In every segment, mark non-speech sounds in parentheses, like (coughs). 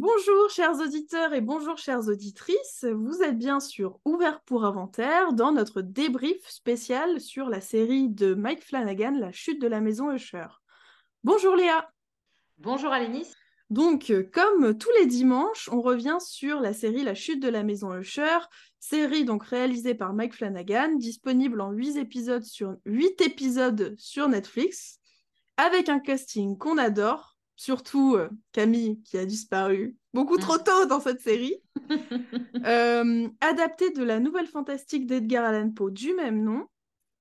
Bonjour chers auditeurs et bonjour chères auditrices, vous êtes bien sûr Ouvert pour Inventaire dans notre débrief spécial sur la série de Mike Flanagan, La chute de la maison Usher. Bonjour Léa. Bonjour Alénis donc, euh, comme tous les dimanches, on revient sur la série La chute de la maison Usher, série donc réalisée par Mike Flanagan, disponible en 8 épisodes sur, 8 épisodes sur Netflix, avec un casting qu'on adore, surtout euh, Camille qui a disparu beaucoup trop mm. tôt dans cette série, (laughs) euh, adapté de la nouvelle fantastique d'Edgar Allan Poe du même nom,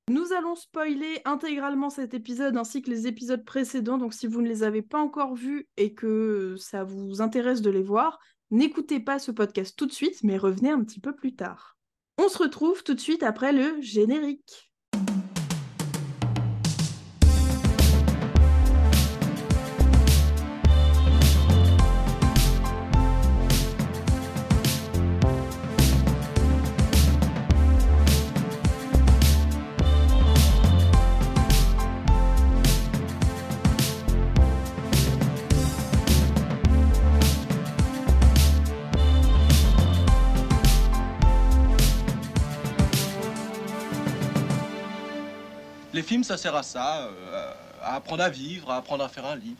nous allons spoiler intégralement cet épisode ainsi que les épisodes précédents, donc si vous ne les avez pas encore vus et que ça vous intéresse de les voir, n'écoutez pas ce podcast tout de suite, mais revenez un petit peu plus tard. On se retrouve tout de suite après le générique. Sert à ça, euh, à apprendre à vivre, à apprendre à faire un lit.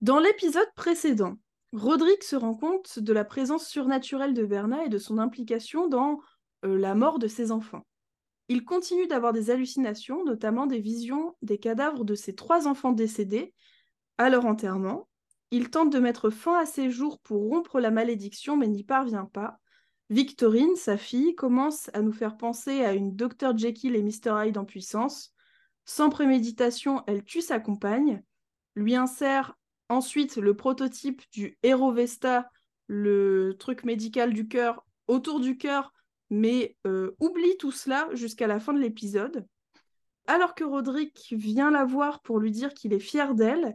Dans l'épisode précédent, Roderick se rend compte de la présence surnaturelle de Verna et de son implication dans euh, la mort de ses enfants. Il continue d'avoir des hallucinations, notamment des visions des cadavres de ses trois enfants décédés à leur enterrement. Il tente de mettre fin à ses jours pour rompre la malédiction, mais n'y parvient pas. Victorine, sa fille, commence à nous faire penser à une Dr Jekyll et Mr Hyde en puissance. Sans préméditation, elle tue sa compagne, lui insère ensuite le prototype du Hero Vesta, le truc médical du cœur, autour du cœur, mais euh, oublie tout cela jusqu'à la fin de l'épisode. Alors que Roderick vient la voir pour lui dire qu'il est fier d'elle,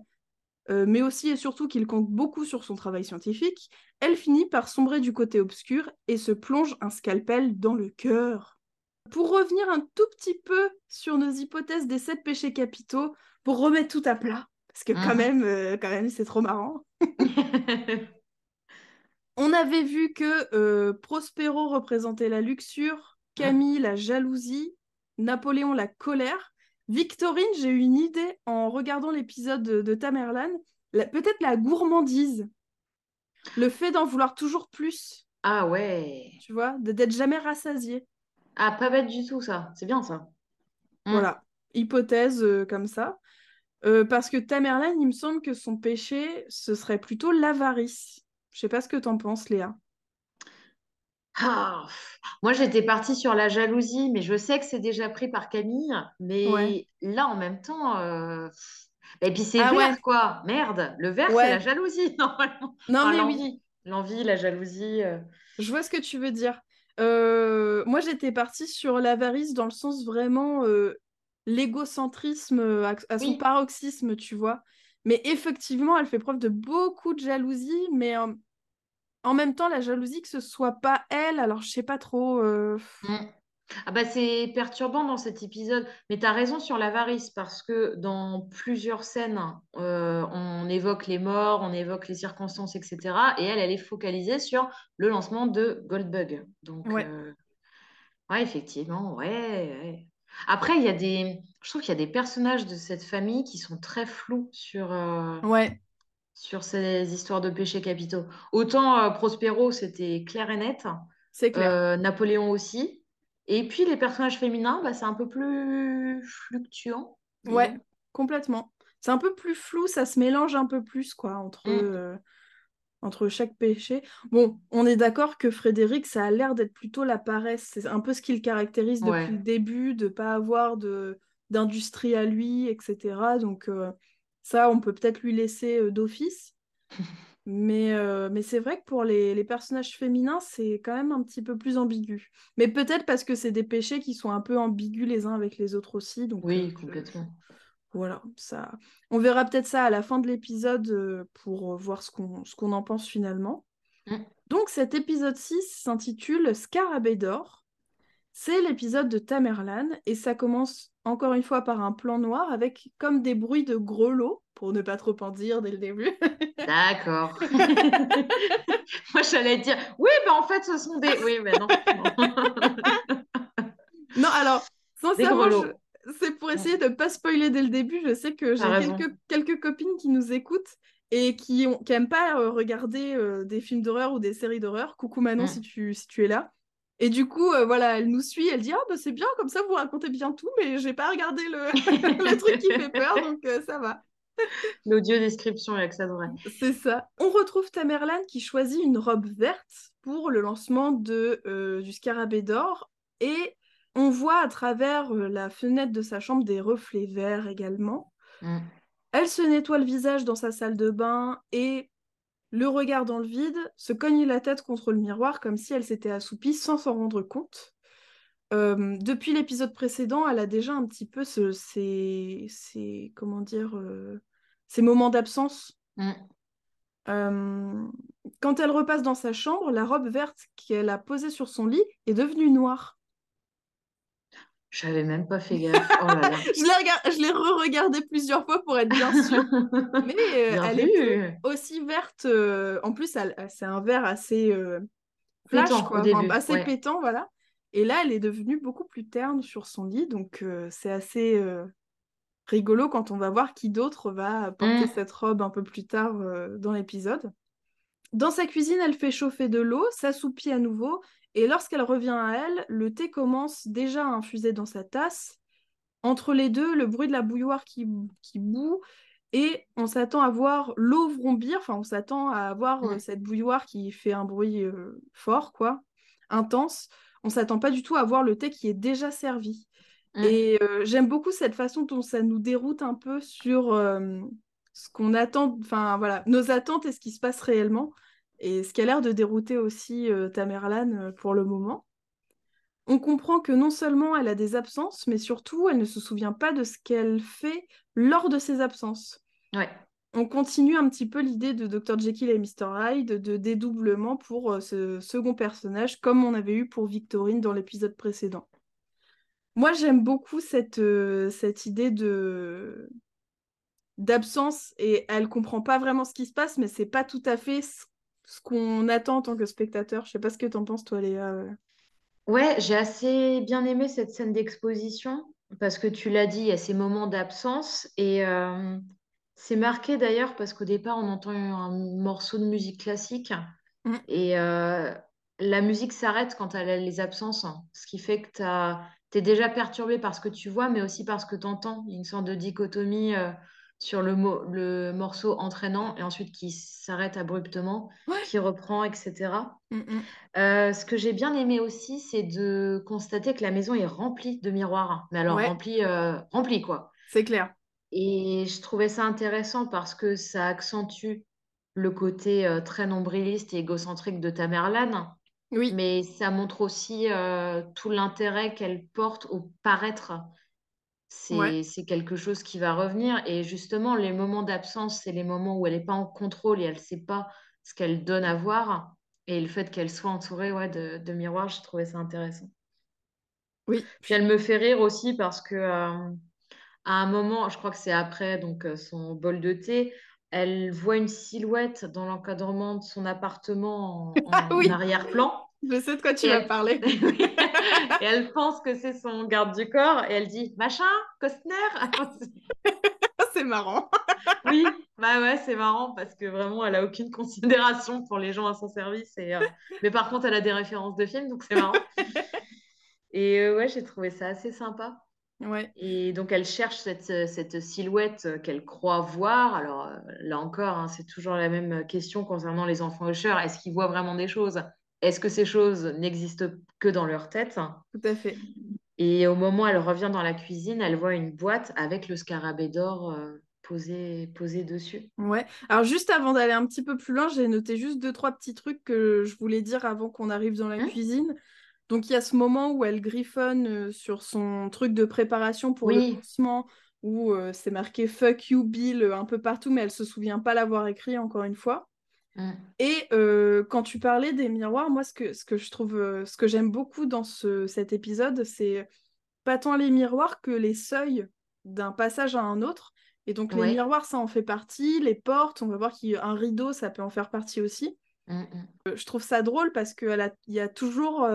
euh, mais aussi et surtout qu'il compte beaucoup sur son travail scientifique, elle finit par sombrer du côté obscur et se plonge un scalpel dans le cœur. Pour revenir un tout petit peu sur nos hypothèses des sept péchés capitaux, pour remettre tout à plat, parce que quand même, euh, quand même, c'est trop marrant. (laughs) On avait vu que euh, Prospero représentait la luxure, Camille la jalousie, Napoléon la colère, Victorine, j'ai eu une idée en regardant l'épisode de, Tamerlan. Peut-être la gourmandise. Le fait d'en vouloir toujours plus. Ah ouais. Tu vois, d'être jamais rassasié. Ah, pas bête du tout, ça. C'est bien, ça. Mm. Voilà. Hypothèse euh, comme ça. Euh, parce que Tamerlan, il me semble que son péché, ce serait plutôt l'avarice. Je sais pas ce que t'en penses, Léa. Ah, moi, j'étais partie sur la jalousie, mais je sais que c'est déjà pris par Camille. Mais là, en même temps, euh, et puis c'est ah vert, quoi. Merde, le vert, c'est la jalousie, (laughs) normalement. Non, mais oui. L'envie, la jalousie. Euh. Je vois ce que tu veux dire. Euh, moi, j'étais partie sur l'avarice dans le sens vraiment l'égocentrisme à, son paroxysme, tu vois. Mais effectivement, elle fait preuve de beaucoup de jalousie, mais en même temps, la jalousie, que ce soit pas elle, alors je sais pas trop. Euh, mm. Ah bah c'est perturbant dans cet épisode, mais tu as raison sur l'avarice parce que dans plusieurs scènes, euh, on évoque les morts, on évoque les circonstances, etc. Et elle, elle est focalisée sur le lancement de Goldbug. Donc, ouais, euh, ouais effectivement, ouais, Après, il y a des, je trouve qu'il y a des personnages de cette famille qui sont très flous sur. Ouais sur ces histoires de péchés capitaux. Autant euh, Prospero, c'était clair et net. C'est clair. Euh, Napoléon aussi. Et puis les personnages féminins, bah, c'est un peu plus fluctuant. Ouais, complètement. C'est un peu plus flou, ça se mélange un peu plus quoi entre, mm. euh, entre chaque péché. Bon, on est d'accord que Frédéric, ça a l'air d'être plutôt la paresse. C'est un peu ce qui le caractérise depuis le début, de pas avoir de d'industrie à lui, etc. Donc ça, on peut peut-être lui laisser euh, d'office. (laughs) Mais, euh, mais c'est vrai que pour les, les personnages féminins, c'est quand même un petit peu plus ambigu. Mais peut-être parce que c'est des péchés qui sont un peu ambigus les uns avec les autres aussi. Donc, oui, euh, complètement. Voilà, ça. On verra peut-être ça à la fin de l'épisode pour voir ce qu'on qu'on en pense finalement. Mm. Donc cet épisode 6 s'intitule Scarabée d'or. C'est l'épisode de Tamerlan et ça commence encore une fois par un plan noir avec comme des bruits de grelots pour ne pas trop en dire dès le début. (laughs) D'accord. (laughs) Moi, j'allais dire, oui, ben en fait, ce sont des. Oui, mais non. (laughs) non, alors, sincèrement, c'est pour essayer de ne pas spoiler dès le début. Je sais que j'ai quelques, quelques copines qui nous écoutent et qui n'aiment pas euh, regarder euh, des films d'horreur ou des séries d'horreur. Coucou Manon, mm. si, tu, si tu es là. Et du coup, euh, voilà, elle nous suit, elle dit Ah, bah, c'est bien, comme ça vous racontez bien tout, mais j'ai pas regardé le... (laughs) le truc qui fait peur, donc ça va. (laughs) L'audio description avec ça devrait. C'est ça. On retrouve Tamerlan qui choisit une robe verte pour le lancement de, euh, du scarabée d'or et on voit à travers euh, la fenêtre de sa chambre des reflets verts également. Mm. Elle se nettoie le visage dans sa salle de bain et le regard dans le vide, se cogne la tête contre le miroir comme si elle s'était assoupie sans s'en rendre compte. Euh, depuis l'épisode précédent, elle a déjà un petit peu ce, ces, comment dire, ces moments d'absence. Mm. Euh, quand elle repasse dans sa chambre, la robe verte qu'elle a posée sur son lit est devenue noire. J'avais même pas fait gaffe. Oh (laughs) je l'ai re-regardé plusieurs fois pour être bien sûre. (laughs) Mais euh, elle est aussi verte. Euh, en plus, c'est un vert assez flash, quoi, assez pétant, voilà. Et là, elle est devenue beaucoup plus terne sur son lit, donc c'est assez rigolo quand on va voir qui d'autre va porter mm. cette robe un peu plus tard euh, dans l'épisode. Dans sa cuisine, elle fait chauffer de l'eau, s'assoupit à nouveau, et lorsqu'elle revient à elle, le thé commence déjà à infuser dans sa tasse. Entre les deux, le bruit de la bouilloire qui, qui bout, et on s'attend à voir l'eau vrombir, enfin on s'attend à voir euh, mm. cette bouilloire qui fait un bruit euh, fort, quoi, intense. On s'attend pas du tout à voir le thé qui est déjà servi. Mmh. Et euh, j'aime beaucoup cette façon dont ça nous déroute un peu sur ce qu'on attend, enfin voilà, nos attentes et ce qui se passe réellement. Et ce qui a l'air de dérouter aussi euh, Tamerlan pour le moment. On comprend que non seulement elle a des absences, mais surtout elle ne se souvient pas de ce qu'elle fait lors de ses absences. Ouais. On continue un petit peu l'idée de Dr. Jekyll et Mr. Hyde de dédoublement pour ce second personnage, comme on avait eu pour Victorine dans l'épisode précédent. Moi, j'aime beaucoup cette, euh, cette idée de d'absence et elle comprend pas vraiment ce qui se passe, mais c'est pas tout à fait ce, qu'on attend en tant que spectateur. Je sais pas ce que tu en penses, toi, Léa. Ouais, j'ai assez bien aimé cette scène d'exposition parce que tu l'as dit, il y a ces moments d'absence et euh, c'est marqué d'ailleurs parce qu'au départ, on entend un morceau de musique classique mmh. et euh, la musique s'arrête quand elle a les absences, ce qui fait que tu es déjà perturbé par ce que tu vois, mais aussi par ce que tu entends. Il y a une sorte de dichotomie euh, sur le, le morceau entraînant et ensuite qui s'arrête abruptement, qui reprend, etc. Mm, mm. euh, ce que j'ai bien aimé aussi, c'est de constater que la maison est remplie de miroirs. Mais alors, remplie, euh, remplie, quoi. C'est clair. Et je trouvais ça intéressant parce que ça accentue le côté très nombriliste et égocentrique de Tamerlan oui. Mais ça montre aussi euh, tout l'intérêt qu'elle porte au paraître. C'est quelque chose qui va revenir. Et justement, les moments d'absence, c'est les moments où elle n'est pas en contrôle et elle ne sait pas ce qu'elle donne à voir. Et le fait qu'elle soit entourée ouais, de, de miroirs, je trouvais ça intéressant. Oui. Puis elle me fait rire aussi parce que euh, à un moment, je crois que c'est après donc euh, son bol de thé, elle voit une silhouette dans l'encadrement de son appartement en, (laughs) ah arrière-plan. Je sais de quoi tu vas parler. (laughs) et elle pense que c'est son garde du corps et elle dit machin, Costner? (laughs) (laughs) c'est marrant. oui, bah ouais, c'est marrant parce que vraiment, elle a aucune considération pour les gens à son service. Et, euh, Mais par contre, elle a des références de films, donc c'est marrant. et euh, ouais, j'ai trouvé ça assez sympa. Et donc, elle cherche cette, euh, cette silhouette qu'elle croit voir. Alors, là encore, hein, c'est toujours la même question concernant les enfants hocheurs. Est-ce qu'ils voient vraiment des choses? Est-ce que ces choses n'existent que dans leur tête? Tout à fait. Et au moment où elle revient dans la cuisine, elle voit une boîte avec le scarabée d'or posé, posé dessus. Ouais. Alors, juste avant d'aller un petit peu plus loin, j'ai noté juste deux, trois petits trucs que je voulais dire avant qu'on arrive dans la mmh. cuisine. Donc il y a ce moment où elle griffonne euh, sur son truc de préparation pour le lancement, où euh, c'est marqué Fuck you Bill euh, un peu partout, mais elle se souvient pas l'avoir écrit encore une fois. Mm. Et quand tu parlais des miroirs, moi ce que, ce que je trouve, ce que j'aime beaucoup dans ce, cet épisode, c'est pas tant les miroirs que les seuils d'un passage à un autre. Et donc les miroirs, ça en fait partie. Les portes, on va voir qu'un rideau, ça peut en faire partie aussi. Mm, mm. Je trouve ça drôle parce qu'il y a toujours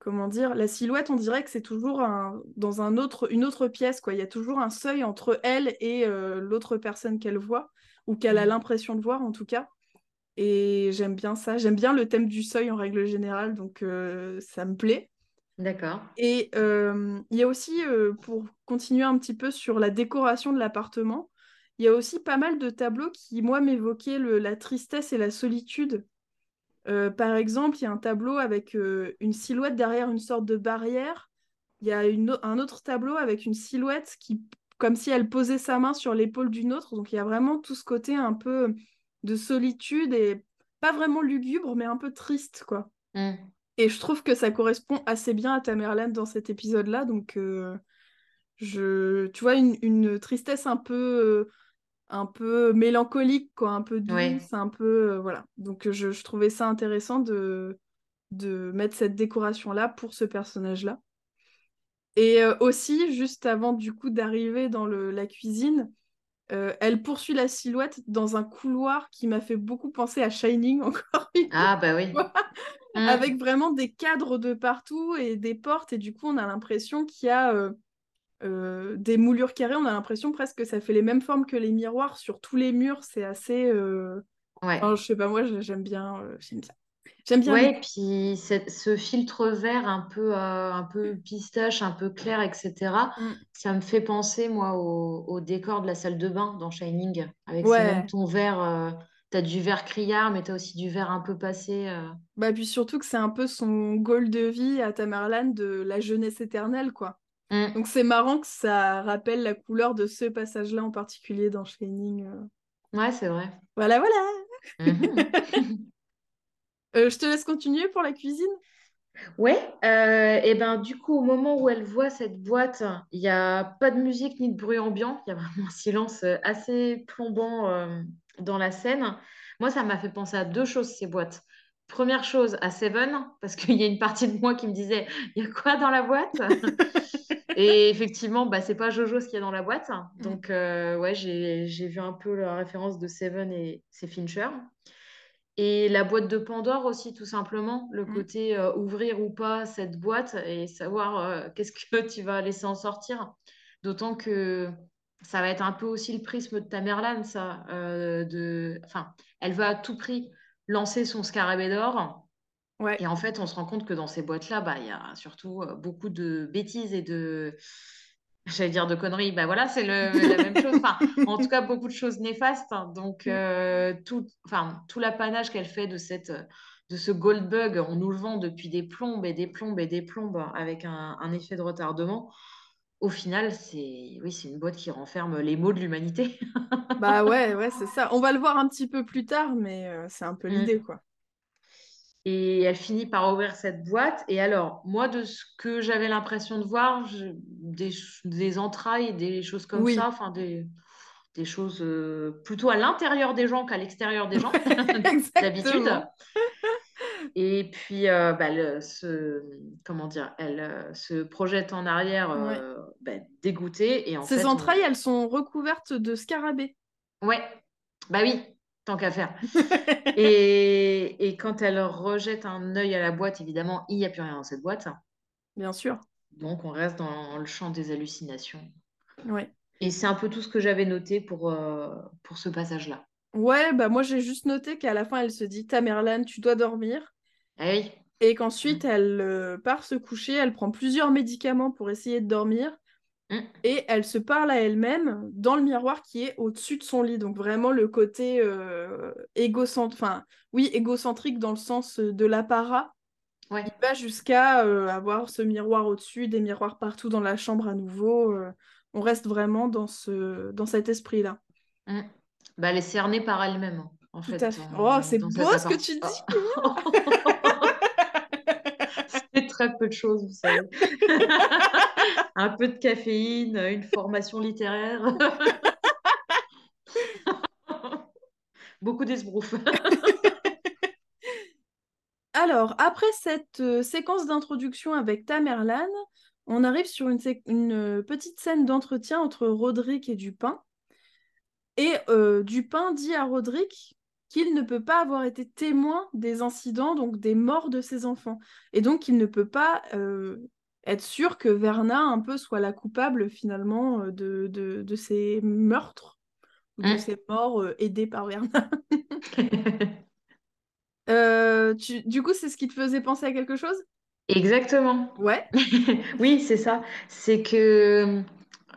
comment dire, la silhouette, on dirait que c'est toujours dans un autre, une autre pièce, quoi. Il y a toujours un seuil entre elle et euh, l'autre personne qu'elle voit, ou qu'elle a mmh. l'impression de voir en tout cas. Et j'aime bien ça. J'aime bien le thème du seuil en règle générale, donc euh, ça me plaît. D'accord. Et euh, il y a aussi, pour continuer un petit peu sur la décoration de l'appartement, il y a aussi pas mal de tableaux qui, moi, m'évoquaient la tristesse et la solitude euh, par exemple, il y a un tableau avec euh, une silhouette derrière une sorte de barrière. Il y a un autre tableau avec une silhouette qui, comme si elle posait sa main sur l'épaule d'une autre. Donc il y a vraiment tout ce côté un peu de solitude et pas vraiment lugubre, mais un peu triste, quoi. Mm. Et je trouve que ça correspond assez bien à Tamerlan dans cet épisode-là. Donc, euh, je... tu vois, une, une tristesse un peu un peu mélancolique, quoi, un peu douce, un peu... Euh, voilà. Donc je, trouvais ça intéressant de, de mettre cette décoration-là pour ce personnage-là. Et euh, aussi, juste avant du coup d'arriver dans le, la cuisine, euh, elle poursuit la silhouette dans un couloir qui m'a fait beaucoup penser à Shining (laughs) encore une Ah bah oui. Mmh. Avec vraiment des cadres de partout et des portes. Et du coup, on a l'impression qu'il y a euh, des moulures carrées, on a l'impression presque que ça fait les mêmes formes que les miroirs sur tous les murs. C'est assez. Ouais. je sais pas, moi j'aime bien. J'aime bien. J'aime bien. Ouais, puis ce filtre vert un peu, un peu pistache, un peu clair, etc. Mm. Ça me fait penser, moi, au, décor de la salle de bain dans Shining, avec ouais. ton vert. T'as du vert criard, mais t'as aussi du vert un peu passé. Bah, puis surtout que c'est un peu son goal de vie à Tamerlan de la jeunesse éternelle, quoi. Mm. Donc c'est marrant que ça rappelle la couleur de ce passage-là en particulier dans Shining. Euh. Ouais, c'est vrai. Voilà, voilà. Euh, (laughs) je te laisse continuer pour la cuisine. Ouais, euh, et ben du coup, au moment où elle voit cette boîte, il n'y a pas de musique ni de bruit ambiant, il y a vraiment un silence assez plombant dans la scène. Moi, ça m'a fait penser à deux choses, ces boîtes. Première chose, à Seven, parce qu'il y a une partie de moi qui me disait, il y a quoi dans la boîte? (laughs) Et effectivement, bah, c'est pas Jojo ce qu'il y a dans la boîte. Mm. Donc, euh, ouais, j'ai vu un peu la référence de Seven et c'est Fincher. Et la boîte de Pandore aussi, tout simplement. Le mm. côté euh, ouvrir ou pas cette boîte et savoir euh, (laughs) qu'est-ce que tu vas laisser en sortir. D'autant que ça va être un peu aussi le prisme de Tamerlan, ça. de... Enfin, elle va à tout prix lancer son scarabée d'or et en fait, on se rend compte que dans ces boîtes-là, bah, il y a surtout euh, beaucoup de bêtises et de, j'allais dire de conneries, bah voilà, c'est la même chose. Enfin, en tout cas, beaucoup de choses néfastes. Donc, mm. euh, tout, enfin, tout l'apanage qu'elle fait de, cette, de ce Goldbug, on nous le vend depuis des plombes et des plombes et des plombes avec un, effet de retardement. Au final, c'est oui, c'est une boîte qui renferme les maux de l'humanité. bah ouais, ouais, (laughs) c'est ça. On va le voir un petit peu plus tard, mais euh, c'est un peu mm. l'idée, quoi. Et elle finit par ouvrir cette boîte. Et alors, moi, de ce que j'avais l'impression de voir, des, des, entrailles, des choses comme ça, enfin des, des choses euh, plutôt à l'intérieur des gens qu'à l'extérieur des gens, (laughs) d'habitude. Et puis, euh, bah, comment dire, elle euh, se projette en arrière, bah, dégoûtée. Et en Ces entrailles, elles sont recouvertes de scarabées. Ouais, bah oui, tant qu'à faire. (laughs) et, et, quand elle rejette un œil à la boîte, évidemment, il n'y a plus rien dans cette boîte. Bien sûr. Donc, on reste dans le champ des hallucinations. Ouais. Et c'est un peu tout ce que j'avais noté pour, euh, pour ce passage-là. Ouais, bah moi j'ai juste noté qu'à la fin elle se dit Tamerlan, tu dois dormir. Eh et qu'ensuite elle euh, part se coucher, elle prend plusieurs médicaments pour essayer de dormir. Mm. Et elle se parle à elle-même dans le miroir qui est au-dessus de son lit. Donc vraiment le côté euh, égocentrique, enfin oui, égocentrique dans le sens de l'apparat. Ouais. Il va jusqu'à euh, avoir ce miroir au-dessus, des miroirs partout dans la chambre à nouveau. Euh. on reste vraiment dans, ce, dans cet esprit-là. Mm. Bah, elle est cernée par elle-même. En Tout fait, à fait. oh, c'est beau ce que tu dis. (laughs) peu de choses, (laughs) un peu de caféine, une formation littéraire. (laughs) Beaucoup d'esbrouf. (laughs) Alors, après cette euh, séquence d'introduction avec Tamerlan, on arrive sur une, une petite scène d'entretien entre Roderick et Dupin. Et Dupin dit à Roderick qu'il ne peut pas avoir été témoin des incidents, donc des morts de ses enfants. Et donc, il ne peut pas être sûr que Verna un peu soit la coupable finalement de, de, ces meurtres, ou de Hein? ces morts aidées par Verna. (laughs) tu- du coup, c'est ce qui te faisait penser à quelque chose? Exactement. Ouais. (laughs) Oui, c'est ça. C'est que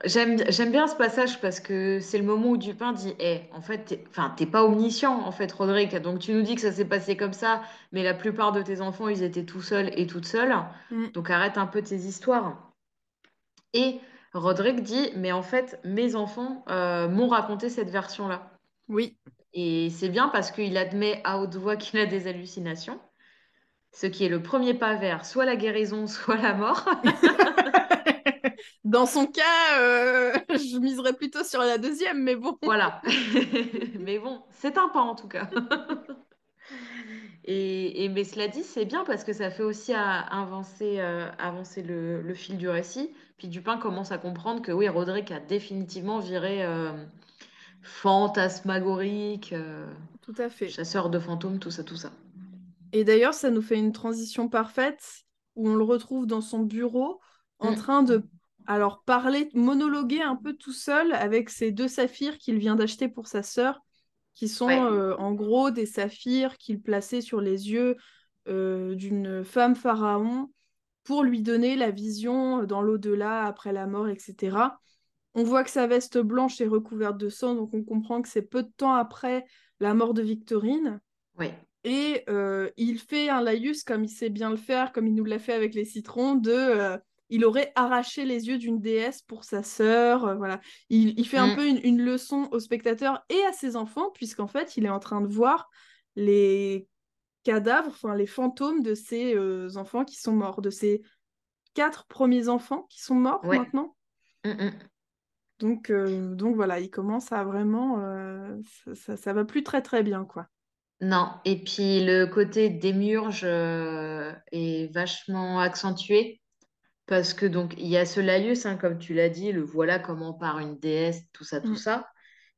j'aime j'aime bien ce passage parce que c'est le moment où Dupin dit Eh, en fait, t'es, enfin, t'es pas omniscient, en fait, Roderick. Donc, tu nous dis que ça s'est passé comme ça, mais la plupart de tes enfants, ils étaient tout seuls et toutes seules. Mm. Donc, arrête un peu tes histoires. Et Roderick dit Mais en fait, mes enfants euh, m'ont raconté cette version-là. Oui. Et c'est bien parce qu'il admet à haute voix qu'il a des hallucinations, ce qui est le premier pas vers soit la guérison, (laughs) soit la mort. (laughs) (laughs) Dans son cas, euh, (laughs) je miserais plutôt sur la deuxième, mais bon. Voilà. (laughs) Mais bon, c'est un pas en tout cas. Et, et- mais cela dit, c'est bien parce que ça fait aussi à- avancer, euh, avancer le, le fil du récit. Puis Dupin commence à comprendre que oui, Roderick a définitivement viré euh, fantasmagorique, euh, Tout à fait. chasseur de fantômes, tout ça, tout ça. Et d'ailleurs, ça nous fait une transition parfaite où on le retrouve dans son bureau en Mm. train de alors parler, monologuer un peu tout seul avec ces deux saphirs qu'il vient d'acheter pour sa sœur, qui sont Ouais. euh, en gros des saphirs qu'il plaçait sur les yeux euh, d'une femme pharaon pour lui donner la vision dans l'au-delà, après la mort, etc. On voit que sa veste blanche est recouverte de sang, donc on comprend que c'est peu de temps après la mort de Victorine. Oui. Et euh, il fait un laïus comme il sait bien le faire, comme il nous l'a fait avec les citrons, de euh, il aurait arraché les yeux d'une déesse pour sa sœur. euh, voilà. Il, il fait un Mm. peu une, une leçon aux spectateurs et à ses enfants, puisqu'en fait, il est en train de voir les cadavres, enfin les fantômes de ses euh, enfants qui sont morts, de ses quatre premiers enfants qui sont morts Ouais. maintenant. Mm, mm. Donc, euh, donc voilà, il commence à vraiment... ça, ça, ça va plus très très bien, quoi. Non, et puis le côté démiurge est vachement accentué parce que donc il y a ce laïus, hein, comme tu l'as dit, le voilà comment par une déesse, tout ça, tout Mm. ça.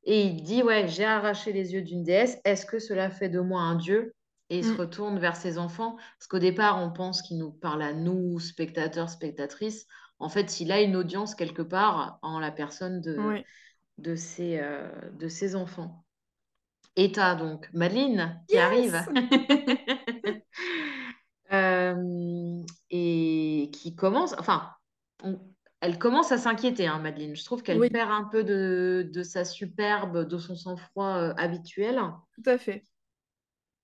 Et il dit, ouais, j'ai arraché les yeux d'une déesse, est-ce que cela fait de moi un dieu? Et il se Mm. retourne vers ses enfants, parce qu'au départ, on pense qu'il nous parle à nous, spectateurs, spectatrices. En fait, il a une audience quelque part en la personne de, Ouais. de ses, euh, de ses enfants. Et t'as donc Madeleine qui Yes arrive (laughs) Euh, et qui commence, enfin, on- elle commence à s'inquiéter, hein, Madeleine. Je trouve qu'elle Oui. perd un peu de, de sa superbe, de son sang-froid euh, habituel, Tout à fait.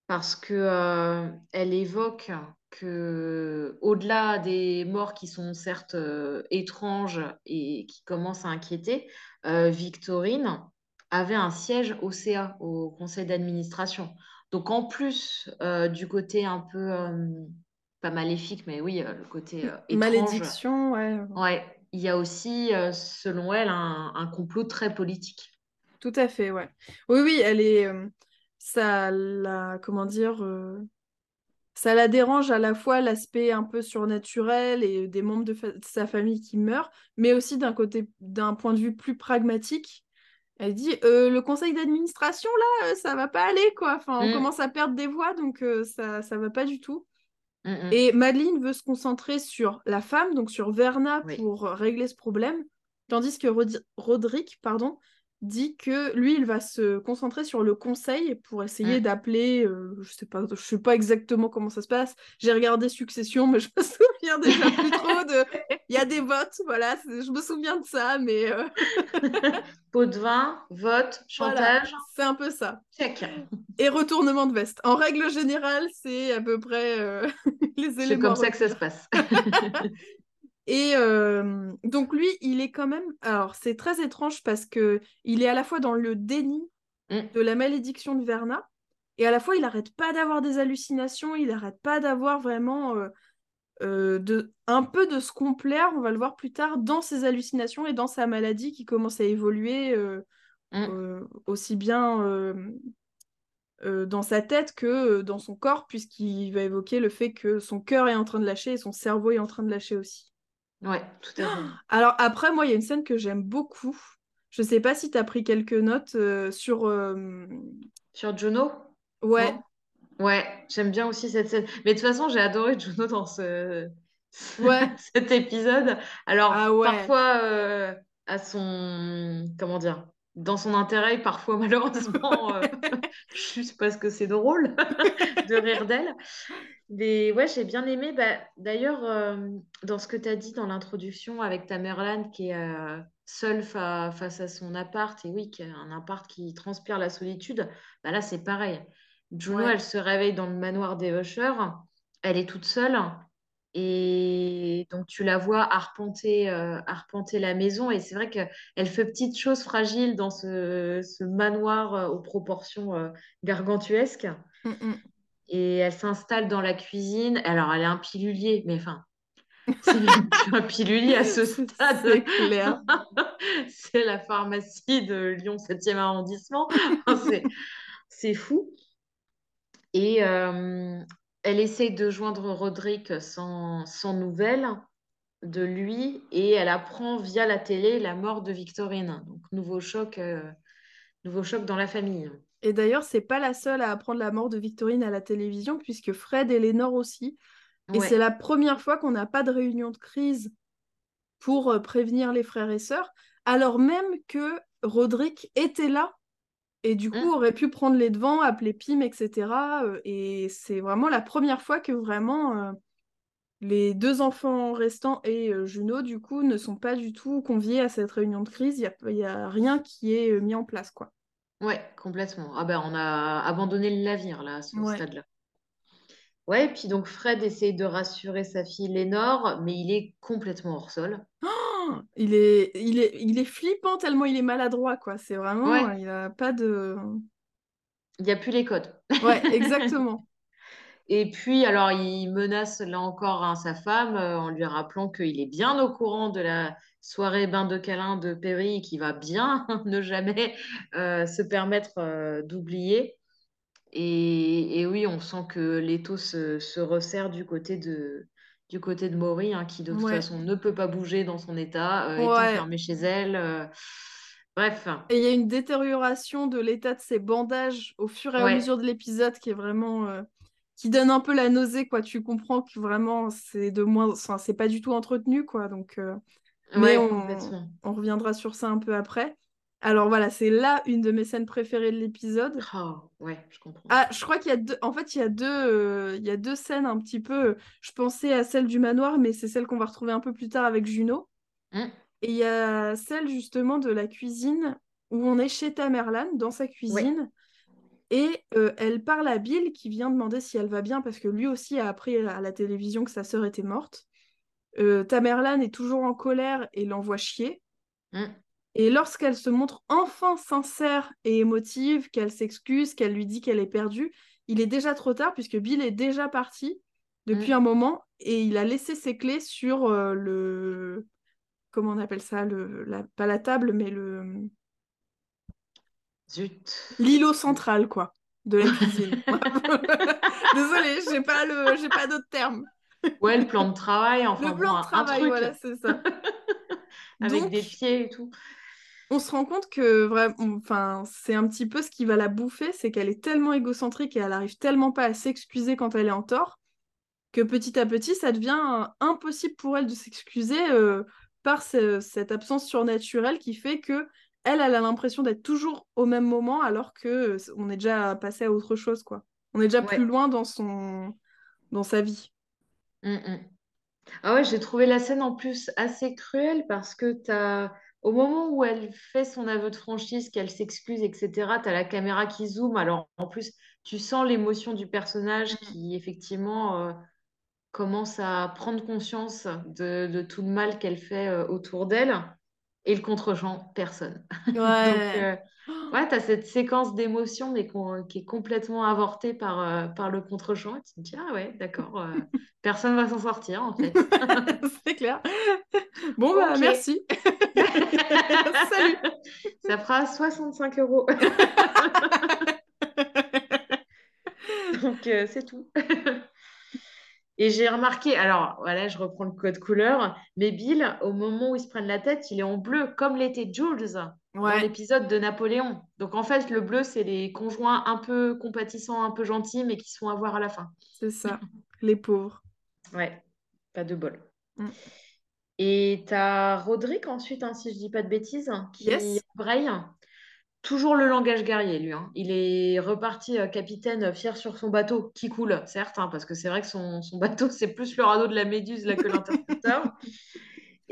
parce que euh, elle évoque que, au-delà des morts qui sont certes euh, étranges et qui commencent à inquiéter, Victorine avait un siège au CA, au conseil d'administration. Donc en plus du côté un peu, pas maléfique, mais oui, euh, le côté euh, étrange, Malédiction, ouais. ouais, il y a aussi, euh, selon elle, un, un complot très politique. Tout à fait, ouais. Oui, oui, elle est... ça la... Comment dire euh, Ça la dérange à la fois l'aspect un peu surnaturel et des membres de, sa famille qui meurent, mais aussi d'un côté, d'un point de vue plus pragmatique. Elle dit euh, le conseil d'administration là, ça va pas aller quoi. Enfin, on Mm. commence à perdre des voix, donc euh, ça ça va pas du tout. Et Madeleine veut se concentrer sur la femme, donc sur Verna Oui. pour régler ce problème, tandis que Rod- Roderick, pardon, dit que lui, il va se concentrer sur le conseil pour essayer Mm. d'appeler, euh, je sais pas, je sais pas exactement comment ça se passe. J'ai regardé Succession, mais (laughs) je me souviens déjà plus trop de. Il y a des votes, voilà, c'est- je me souviens de ça, mais euh, (laughs) Pot de vin, vote, (laughs) voilà, chantage, c'est un peu ça. check. Et retournement de veste. En règle générale, c'est à peu près euh, les C'est éléments. comme ça que ça se passe. Et euh, donc lui, il est quand même. Alors c'est très étrange parce que il est à la fois dans le déni Mm. de la malédiction de Verna et à la fois il arrête pas d'avoir des hallucinations, il arrête pas d'avoir vraiment euh, euh, de un peu de se complaire. On va le voir plus tard dans ses hallucinations et dans sa maladie qui commence à évoluer euh, Mm. euh, aussi bien dans sa tête que dans son corps puisqu'il va évoquer le fait que son cœur est en train de lâcher et son cerveau est en train de lâcher aussi. Ouais, tout à fait. (gasps) Alors après, moi, il y a une scène que j'aime beaucoup. Je sais pas si tu as pris quelques notes euh, sur. euh, Sur Juno? Ouais, Non? Ouais, j'aime bien aussi cette scène. Mais de toute façon, j'ai adoré Juno dans ce... (laughs) ouais. cet épisode. Ah Alors, ouais. parfois, euh, à son... Comment dire? Dans son intérêt, parfois, (laughs) malheureusement, euh, (laughs) juste parce que c'est drôle de rire d'elle. Mais ouais, j'ai bien aimé. Bah, d'ailleurs, euh, dans ce que tu as dit dans l'introduction avec ta Tamerlan qui est euh, seule fa- face à son appart, et oui, qui a un appart qui transpire la solitude, bah là, c'est pareil. Juno, Ouais. elle se réveille dans le manoir des Usher, elle est toute seule, et donc tu la vois arpenter, euh, arpenter la maison, et c'est vrai qu'elle fait petites choses fragiles dans ce, ce manoir aux proportions gargantuesques. Mm, mm. Et elle s'installe dans la cuisine. Alors, elle est un pilulier, mais enfin, (laughs) c'est un pilulier à ce stade. C'est clair. (laughs) C'est la pharmacie de Lyon 7e arrondissement. C'est fou. Et euh, elle essaye de joindre Roderick sans, sans nouvelles de lui et elle apprend via la télé la mort de Victorine. Donc, nouveau choc, euh, nouveau choc dans la famille. Et d'ailleurs, c'est pas la seule à apprendre la mort de Victorine à la télévision, puisque Fred et Lénore aussi. Et c'est la première fois qu'on n'a pas de réunion de crise pour euh, prévenir les frères et sœurs, alors même que Roderick était là et du coup Mm. aurait pu prendre les devants, appeler Pim, etc. euh, Et c'est vraiment la première fois que vraiment euh, les deux enfants restants et euh, Juno, du coup, ne sont pas du tout conviés à cette réunion de crise. Il n'y a, y a rien qui est mis en place, quoi. Ouais, complètement. Ah ben, on a abandonné le navire là, à ce Ouais. stade-là. Ouais, et puis donc Fred essaye de rassurer sa fille Lénore, mais il est complètement hors sol. Oh, il est, il est, il est flippant tellement il est maladroit, quoi. C'est vraiment, Ouais. il a pas de... Il n'y a plus les codes. Ouais, (laughs) exactement. Et puis, alors, il menace là encore hein, sa femme euh, en lui rappelant qu'il est bien au courant de la soirée bain de câlin de Perry et qu'il va bien (laughs) ne jamais euh, se permettre euh, d'oublier. Et, et oui, on sent que l'étau se, se resserre du côté de, du côté de Maury, hein, qui de toute Ouais. façon ne peut pas bouger dans son état, euh, est enfermée chez elle. euh, Bref, Et il y a une détérioration de l'état de ses bandages au fur et à mesure de l'épisode qui est vraiment... qui donne un peu la nausée, quoi. Tu comprends que vraiment, c'est de moins... Enfin, c'est pas du tout entretenu, quoi. Donc... euh, Mais ouais, on... reviendra sur ça un peu après. Alors voilà, c'est là une de mes scènes préférées de l'épisode. Oh, ouais, je comprends. Ah, je crois qu'il y a deux. En fait, il y a deux, euh, il y a deux scènes un petit peu. Je pensais à celle du manoir, mais c'est celle qu'on va retrouver un peu plus tard avec Juno. Hmm. Et il y a celle justement de la cuisine où on est chez Tamerlan dans sa cuisine. Et euh, elle parle à Bill qui vient demander si elle va bien parce que lui aussi a appris à la télévision que sa sœur était morte. Euh, Tamerlan est toujours en colère et l'envoie chier. Hmm. Et lorsqu'elle se montre enfin sincère et émotive, qu'elle s'excuse, qu'elle lui dit qu'elle est perdue, il est déjà trop tard puisque Bill est déjà parti depuis Mm. un moment et il a laissé ses clés sur euh, le... Comment on appelle ça le... la... Pas la table, mais le... Zut. L'îlot central, quoi, de la cuisine. (laughs) (laughs) Désolée, j'ai pas, le... j'ai pas d'autres termes. Ouais, le plan de travail, enfin le plan de un travail, truc voilà, c'est ça. (laughs) avec Donc, des pieds et tout. on se rend compte que enfin, c'est un petit peu ce qui va la bouffer, c'est qu'elle est tellement égocentrique et elle arrive tellement pas à s'excuser quand elle est en tort, que petit à petit, ça devient impossible pour elle de s'excuser euh, par ce- cette absence surnaturelle qui fait que elle, elle a l'impression d'être toujours au même moment alors que euh, on est déjà passé à autre chose, quoi. On est déjà Ouais. plus loin dans son, dans sa vie. Mm, mm. Ah ouais, j'ai trouvé la scène en plus assez cruelle parce que t'as, au moment où elle fait son aveu de franchise, qu'elle s'excuse, etc., tu as la caméra qui zoome. Alors en plus, tu sens l'émotion du personnage qui effectivement euh, commence à prendre conscience de, de tout le mal qu'elle fait euh, autour d'elle. Et le contre-champ, personne. (laughs) Donc, Ouais. euh, (gasps) ouais, tu as cette séquence d'émotion, mais qui est complètement avortée par, euh, par le contre-champ. Et tu te dis, ah ouais, d'accord, euh, (laughs) personne va s'en sortir en fait. (laughs) c'est clair. (laughs) Bon, bah, merci. Salut. Ça fera 65 euros. Donc, euh, c'est tout. Et j'ai remarqué, alors voilà, je reprends le code couleur, mais Bill, au moment où ils se prennent la tête, il est en bleu, comme l'était Jules dans l'épisode de Napoléon. Donc en fait, le bleu, c'est les conjoints un peu compatissants, un peu gentils, mais qui se font avoir à la fin. C'est ça, (laughs) les pauvres. Ouais, pas de bol. Mm. Et tu as Roderick ensuite, hein, si je dis pas de bêtises, qui yes. braille. Toujours le langage guerrier, lui. Hein. Il est reparti euh, capitaine euh, fier sur son bateau, qui coule, certes, hein, parce que c'est vrai que son, bateau, (laughs) c'est plus le radeau de la Méduse là, que (laughs) l'interpréteur.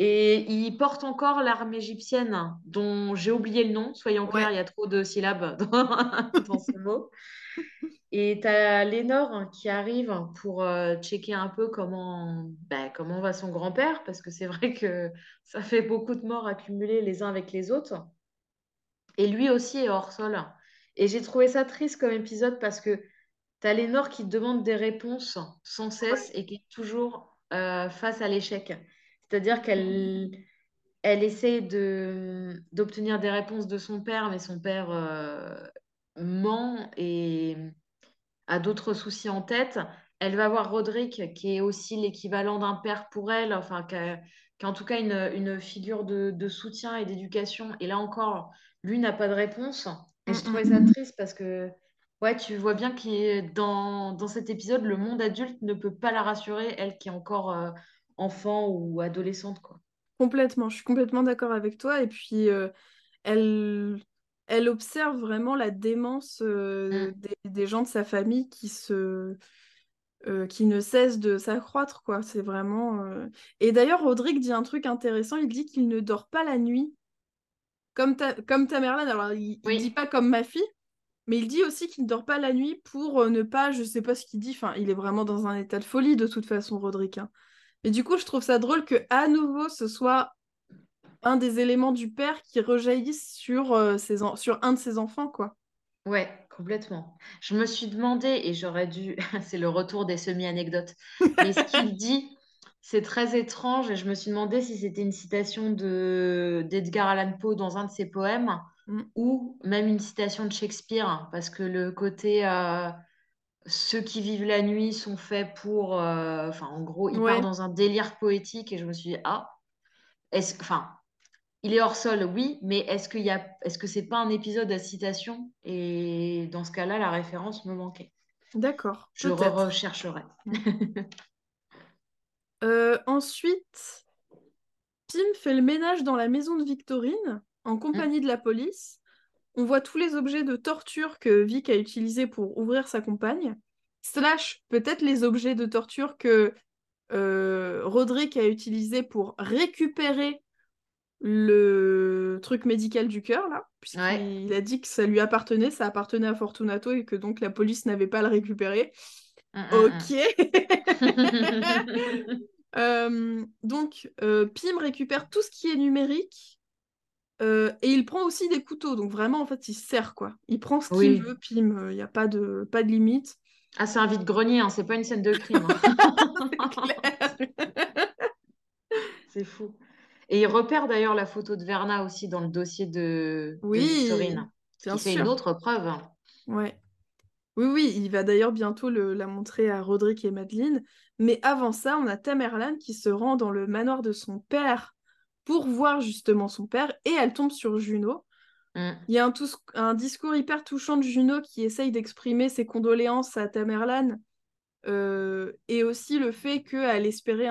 Et il porte encore l'arme égyptienne, dont j'ai oublié le nom. Soyons clairs, il y a trop de syllabes (laughs) dans, ce mot. Et tu as Lénore qui arrive pour euh, checker un peu comment, bah, comment va son grand-père, parce que c'est vrai que ça fait beaucoup de morts accumulées les uns avec les autres. Et lui aussi est hors sol. Et j'ai trouvé ça triste comme épisode parce que tu as Lénore qui demande des réponses sans cesse et qui est toujours euh, face à l'échec. C'est-à-dire qu'elle elle essaie de, d'obtenir des réponses de son père, mais son père euh, ment et a d'autres soucis en tête. Elle va voir Roderick, qui est aussi l'équivalent d'un père pour elle, enfin, qui, a, en tout cas une, une figure de, de, soutien et d'éducation. Et là encore, lui n'a pas de réponse. Et je mm, trouvais mm, ça mm. triste parce que ouais, tu vois bien que dans, dans cet épisode, le monde adulte ne peut pas la rassurer, elle qui est encore euh, enfant ou adolescente. quoi. Complètement, je suis complètement d'accord avec toi. Et puis, euh, elle, elle observe vraiment la démence euh, des, des, gens de sa famille qui se... qui ne cessent de s'accroître, quoi. C'est vraiment... Et d'ailleurs, Rodrigue dit un truc intéressant, il dit qu'il ne dort pas la nuit comme ta, comme ta Merlin, alors il, ne dit pas comme ma fille, mais il dit aussi qu'il ne dort pas la nuit pour euh, ne pas, je sais pas ce qu'il dit, enfin, il est vraiment dans un état de folie de toute façon, Roderick. Hein. Et du coup, je trouve ça drôle que à nouveau ce soit un des éléments du père qui rejaillissent sur, euh, ses sur un de ses enfants, quoi. Ouais, complètement. Je me suis demandé, et j'aurais dû, (laughs) c'est le retour des semi-anecdotes, (laughs) mais ce qu'il dit, c'est très étrange et je me suis demandé si c'était une citation de d'Edgar Allan Poe dans un de ses poèmes mm. ou même une citation de Shakespeare parce que le côté euh, ceux qui vivent la nuit sont faits pour euh, enfin en gros il part dans un délire poétique et je me suis dit ah est-ce enfin il est hors sol oui mais est-ce y a est-ce que c'est pas un épisode à citation? Et dans ce cas-là la référence me manquait. D'accord. Je rechercherai. Euh, ensuite, Pim fait le ménage dans la maison de Victorine en compagnie de la police. On voit tous les objets de torture que Vic a utilisés pour ouvrir sa compagne, slash peut-être les objets de torture que euh, Roderick a utilisés pour récupérer le truc médical du cœur, là, puisqu'il a dit que ça lui appartenait, ça appartenait à Fortunato et que donc la police n'avait pas à le récupérer. Mm, mm, ok. (laughs) Euh, donc, euh, Pim récupère tout ce qui est numérique euh, et il prend aussi des couteaux. Donc, vraiment, en fait, il sert quoi. Il prend ce qu'il veut, Pim. Il n'y a pas de, pas de limite. Ah, c'est un vide-grenier, hein. c'est pas une scène de crime. Hein. (laughs) (laughs) c'est fou. Et il repère d'ailleurs la photo de Verna aussi dans le dossier de, oui, de Victorine. Qui fait une autre preuve. Ouais. Oui, oui, il va d'ailleurs bientôt la montrer à Roderick et Madeleine. Mais avant ça, on a Tamerlan qui se rend dans le manoir de son père pour voir justement son père et elle tombe sur Juno. Mm. Il y a un, discours hyper touchant de Juno qui essaye d'exprimer ses condoléances à Tamerlan euh, et aussi le fait qu'elle espérait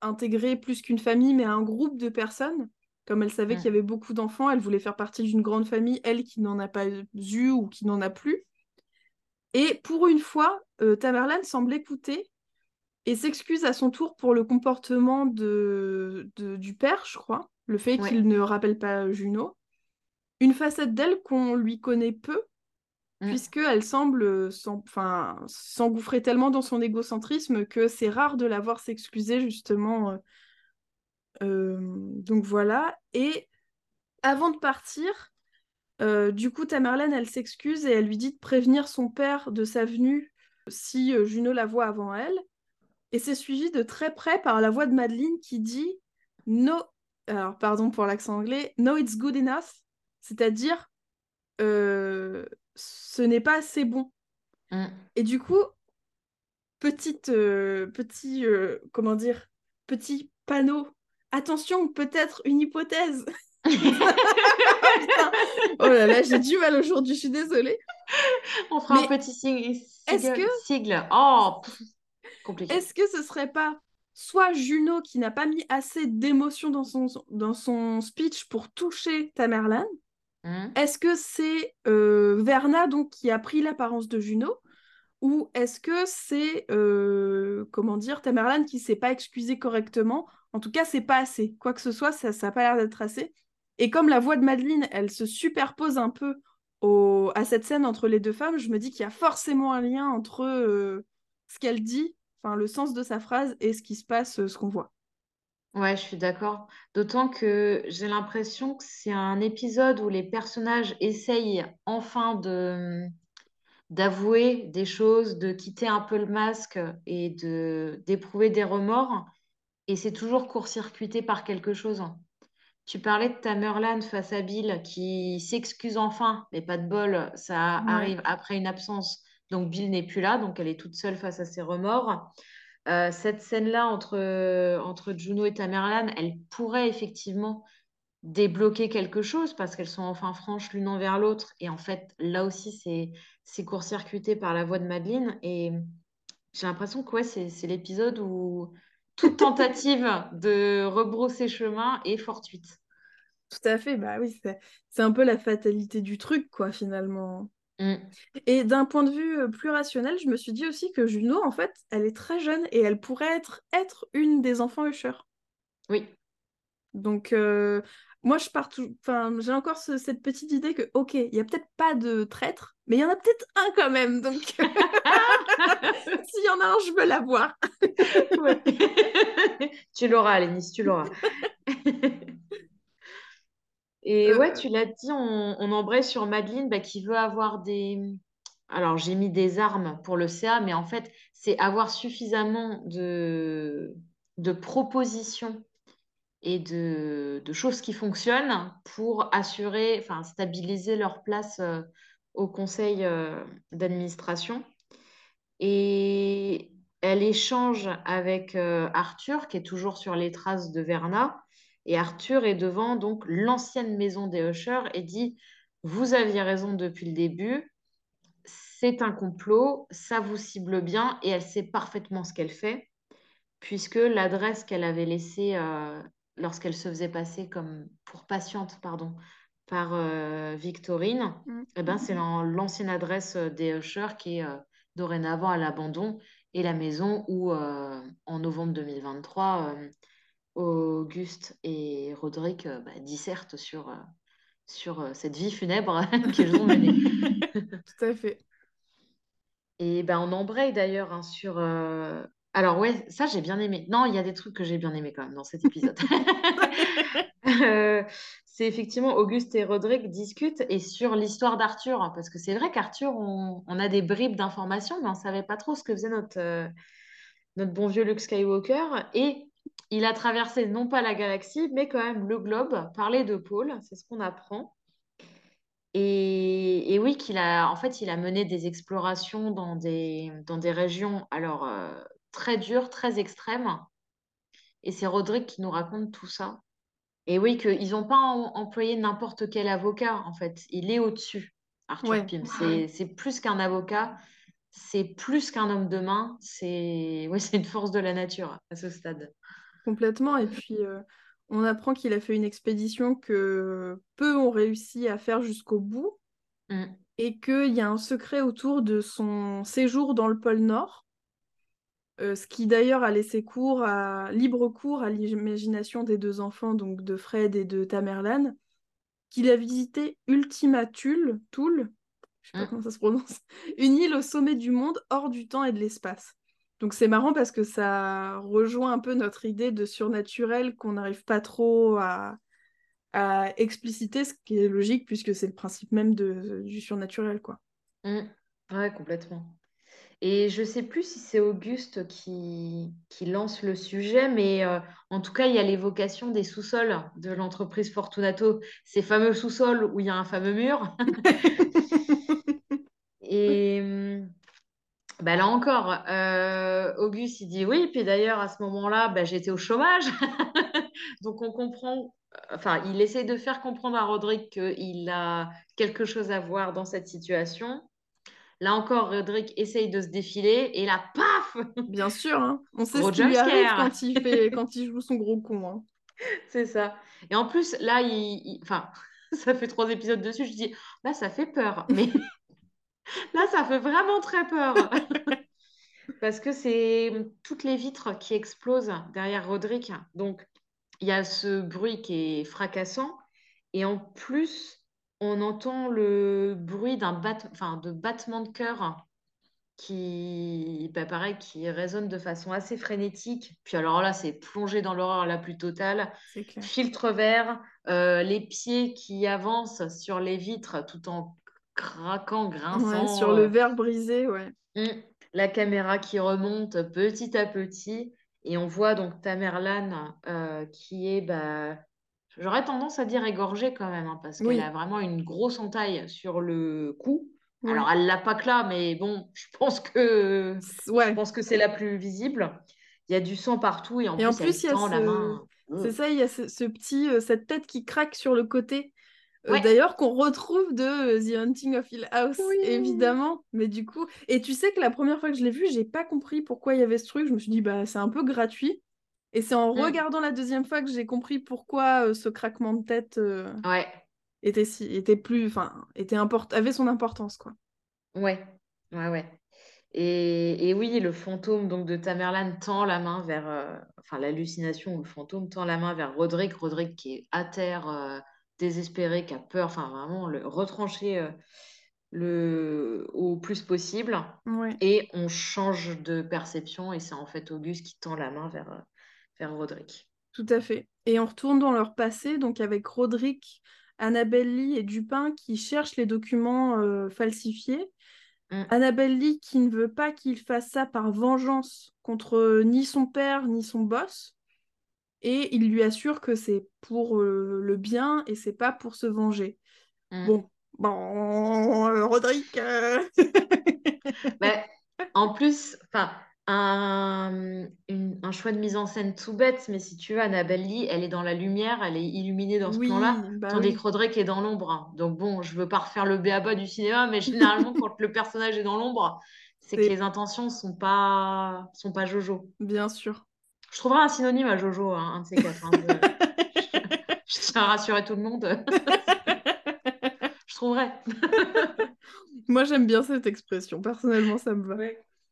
intégrer plus qu'une famille mais un groupe de personnes. Comme elle savait mm. qu'il y avait beaucoup d'enfants, elle voulait faire partie d'une grande famille, elle qui n'en a pas eu ou qui n'en a plus. Et pour une fois, euh, Tamerlan semble écouter et s'excuse à son tour pour le comportement de, du père, je crois, le fait qu'il ne rappelle pas Juno. Une facette d'elle qu'on lui connaît peu, mm. puisqu'elle semble s'engouffrer tellement dans son égocentrisme que c'est rare de la voir s'excuser, justement. Euh, euh, donc voilà. Et avant de partir, euh, du coup, Tamerlane, elle s'excuse et elle lui dit de prévenir son père de sa venue si Juno la voit avant elle. Et c'est suivi de très près par la voix de Madeleine qui dit No, alors pardon pour l'accent anglais, No, it's good enough, c'est-à-dire euh, ce n'est pas assez bon. Mm. Et du coup, petite, euh, petit, euh, comment dire, petit panneau. Attention, peut-être une hypothèse. (laughs) oh là là, j'ai du mal aujourd'hui, je suis désolée. On fera un petit sigle. Est-ce que... sigle. Oh. Est-ce que ce serait pas soit Juno qui n'a pas mis assez d'émotion dans son, dans son speech pour toucher Tamerlan mmh. Est-ce que c'est euh, Verna donc qui a pris l'apparence de Juno ou est-ce que c'est euh, comment dire Tamerlan qui s'est pas excusé correctement? En tout cas, c'est pas assez. Quoi que ce soit, ça n'a pas l'air d'être assez. Et comme la voix de Madeleine, elle se superpose un peu au... à cette scène entre les deux femmes, je me dis qu'il y a forcément un lien entre euh, ce qu'elle dit, enfin le sens de sa phrase, et ce qui se passe, euh, ce qu'on voit. Ouais, je suis d'accord. D'autant que j'ai l'impression que c'est un épisode où les personnages essayent enfin de d'avouer des choses, de quitter un peu le masque et de d'éprouver des remords. Et c'est toujours court-circuité par quelque chose. Tu parlais de Tamerlan face à Bill qui s'excuse enfin, mais pas de bol, ça arrive après une absence. Donc Bill n'est plus là, donc elle est toute seule face à ses remords. Euh, cette scène-là entre, entre Juno et Tamerlan, elle pourrait effectivement débloquer quelque chose parce qu'elles sont enfin franches l'une envers l'autre. Et en fait, là aussi, c'est, c'est court-circuité par la voix de Madeleine. Et j'ai l'impression que ouais, c'est, c'est l'épisode où toute tentative (laughs) de rebrousser chemin est fortuite. Tout à fait, bah oui, c'est un peu la fatalité du truc, quoi, finalement. Mm. Et d'un point de vue euh, plus rationnel, je me suis dit aussi que Juno, en fait, elle est très jeune et elle pourrait être, être une des enfants Usher. Oui. Donc, euh, moi, je pars tout... enfin, j'ai encore cette petite idée que, ok, il y a peut-être pas de traître, mais il y en a peut-être un quand même. Donc, (laughs) (laughs) s'il y en a un, je veux l'avoir. (laughs) tu l'auras, Lénis, tu l'auras. Et euh, ouais, tu l'as dit, on, on embraye sur Madeleine bah, qui veut avoir des. Alors, j'ai mis des armes pour le CA, mais en fait, c'est avoir suffisamment de, de propositions et de, choses qui fonctionnent pour assurer, enfin, stabiliser leur place euh, au conseil euh, d'administration. Et elle échange avec euh, Arthur, qui est toujours sur les traces de Verna. Et Arthur est devant donc l'ancienne maison des Usher et dit Vous aviez raison depuis le début, c'est un complot, ça vous cible bien et elle sait parfaitement ce qu'elle fait, puisque l'adresse qu'elle avait laissée lorsqu'elle se faisait passer comme pour patiente pardon, par euh, Victorine, mm. eh ben, c'est l'ancienne adresse euh, des Usher qui est euh, dorénavant à l'abandon et la maison où, en novembre 2023, Auguste et Roderick bah, dissertent sur, sur cette vie funèbre (laughs) qu'ils ont menée. (laughs) Tout à fait. Et ben, on embraye d'ailleurs hein, sur alors ouais, ça j'ai bien aimé. Non, il y a des trucs que j'ai bien aimé quand même dans cet épisode. (laughs) Euh, c'est effectivement Auguste et Roderick discutent et sur l'histoire d'Arthur, hein, parce que c'est vrai qu'Arthur, on, a des bribes d'informations, mais on ne savait pas trop ce que faisait notre, euh, notre bon vieux Luke Skywalker. Et il a traversé non pas la galaxie, mais quand même le globe, parler de Paul, c'est ce qu'on apprend. Et, oui, qu'il a, en fait, il a mené des explorations dans des, dans des régions, alors euh, très dur, très extrême. Et c'est Roderick qui nous raconte tout ça. Et oui, qu'ils n'ont pas employé n'importe quel avocat, en fait. Il est au-dessus, Arthur Pym. C'est plus qu'un avocat, c'est plus qu'un homme de main, c'est ouais, (laughs) une force de la nature à ce stade. Complètement. Et puis, euh, on apprend qu'il a fait une expédition que peu ont réussi à faire jusqu'au bout. Mm. Et qu'il y a un secret autour de son séjour dans le pôle Nord euh, ce qui d'ailleurs a laissé cours à, libre cours à l'imagination des deux enfants, donc de Fred et de Tamerlan, qu'il a visité Ultima Thule, Thule, je sais pas hein comment ça se prononce, (laughs) une île au sommet du monde, hors du temps et de l'espace. Donc c'est marrant parce que ça rejoint un peu notre idée de surnaturel qu'on n'arrive pas trop à, expliciter, ce qui est logique puisque c'est le principe même de, du surnaturel, quoi. Mmh. Ouais, complètement. Et je ne sais plus si c'est Auguste qui, qui, lance le sujet, mais euh, en tout cas, il y a l'évocation des sous-sols de l'entreprise Fortunato, ces fameux sous-sols où il y a un fameux mur. (laughs) et, Bah là encore, euh, Auguste, il dit oui, puis d'ailleurs, à ce moment-là, bah, j'étais au chômage. (laughs) Donc on comprend, enfin, il essaie de faire comprendre à Roderick qu'il a quelque chose à voir dans cette situation. Là encore, Roderick essaye de se défiler et là, paf Bien sûr, hein. on sait Gros ce qui lui arrive quand il, fait, quand il joue son gros con. hein. (laughs) C'est ça. Et en plus, là, il, il- enfin, (laughs) ça fait trois épisodes dessus, je dis, là, ça fait peur. Mais là, ça fait vraiment très peur. (laughs) Parce que c'est toutes les vitres qui explosent derrière Roderick. Donc, il y a ce bruit qui est fracassant. Et en plus, on entend le bruit d'un bat... enfin, de battement de cœur qui, bah, pareil, qui résonne de façon assez frénétique. Puis alors là, c'est plongé dans l'horreur la plus totale. Filtre vert, euh, les pieds qui avancent sur les vitres tout en craquant, grinçant. Ouais, sur le euh, verre brisé, ouais. Mm. La caméra qui remonte petit à petit et on voit donc Tamerlan euh, qui est, bah, j'aurais tendance à dire égorgée quand même, hein, parce qu'elle a vraiment une grosse entaille sur le cou. Alors elle l'a pas que là, mais bon, je pense que C'est- ouais. je pense que c'est la plus visible. Il y a du sang partout et en Et plus, en plus, il y a la ce- main. C'est ça, il y a ce, ce petit, euh, cette tête qui craque sur le côté. Euh, Ouais. D'ailleurs, qu'on retrouve de euh, The Hunting of Hill House, Oui. évidemment. Mais du coup, et tu sais que la première fois que je l'ai vu, j'ai pas compris pourquoi il y avait ce truc. Je me suis dit, bah, c'est un peu gratuit. Et c'est en Mm. regardant la deuxième fois que j'ai compris pourquoi euh, ce craquement de tête euh, Ouais, était si, était plus, enfin, était import... avait son importance, quoi. ouais, ouais, ouais. Et, et oui, le fantôme donc de Tamerlan tend la main vers, euh, enfin l'hallucination ou le fantôme tend la main vers Roderick, Roderick qui est à terre, désespéré, qui a peur, enfin vraiment le retrancher euh, le au plus possible. Ouais. Et on change de perception et c'est en fait Auguste qui tend la main vers, euh, vers Roderick. Tout à fait. Et on retourne dans leur passé, donc avec Roderick, Annabelle Lee et Dupin qui cherchent les documents euh, falsifiés. Mm. Annabelle Lee qui ne veut pas qu'il fasse ça par vengeance contre ni son père ni son boss. Et il lui assure que c'est pour euh, le bien et c'est pas pour se venger. Mm. Bon, bon, euh, Roderick. euh, Bah, en plus, enfin, un, une- un choix de mise en scène tout bête, mais si tu veux, Annabelle Lee, elle est dans la lumière, elle est illuminée dans ce Oui, plan-là, bah tandis oui. que Roderick est dans l'ombre. hein. Donc bon, je veux pas refaire le béaba du cinéma, mais généralement, (laughs) quand le personnage est dans l'ombre, c'est que les intentions sont pas, sont pas Jojo. Bien sûr. Je trouverai un synonyme à Jojo, hein, un de ces quatre. hein. Je, je tiens à rassurer tout le monde. je trouverai. Moi, j'aime bien cette expression. Personnellement, ça me va.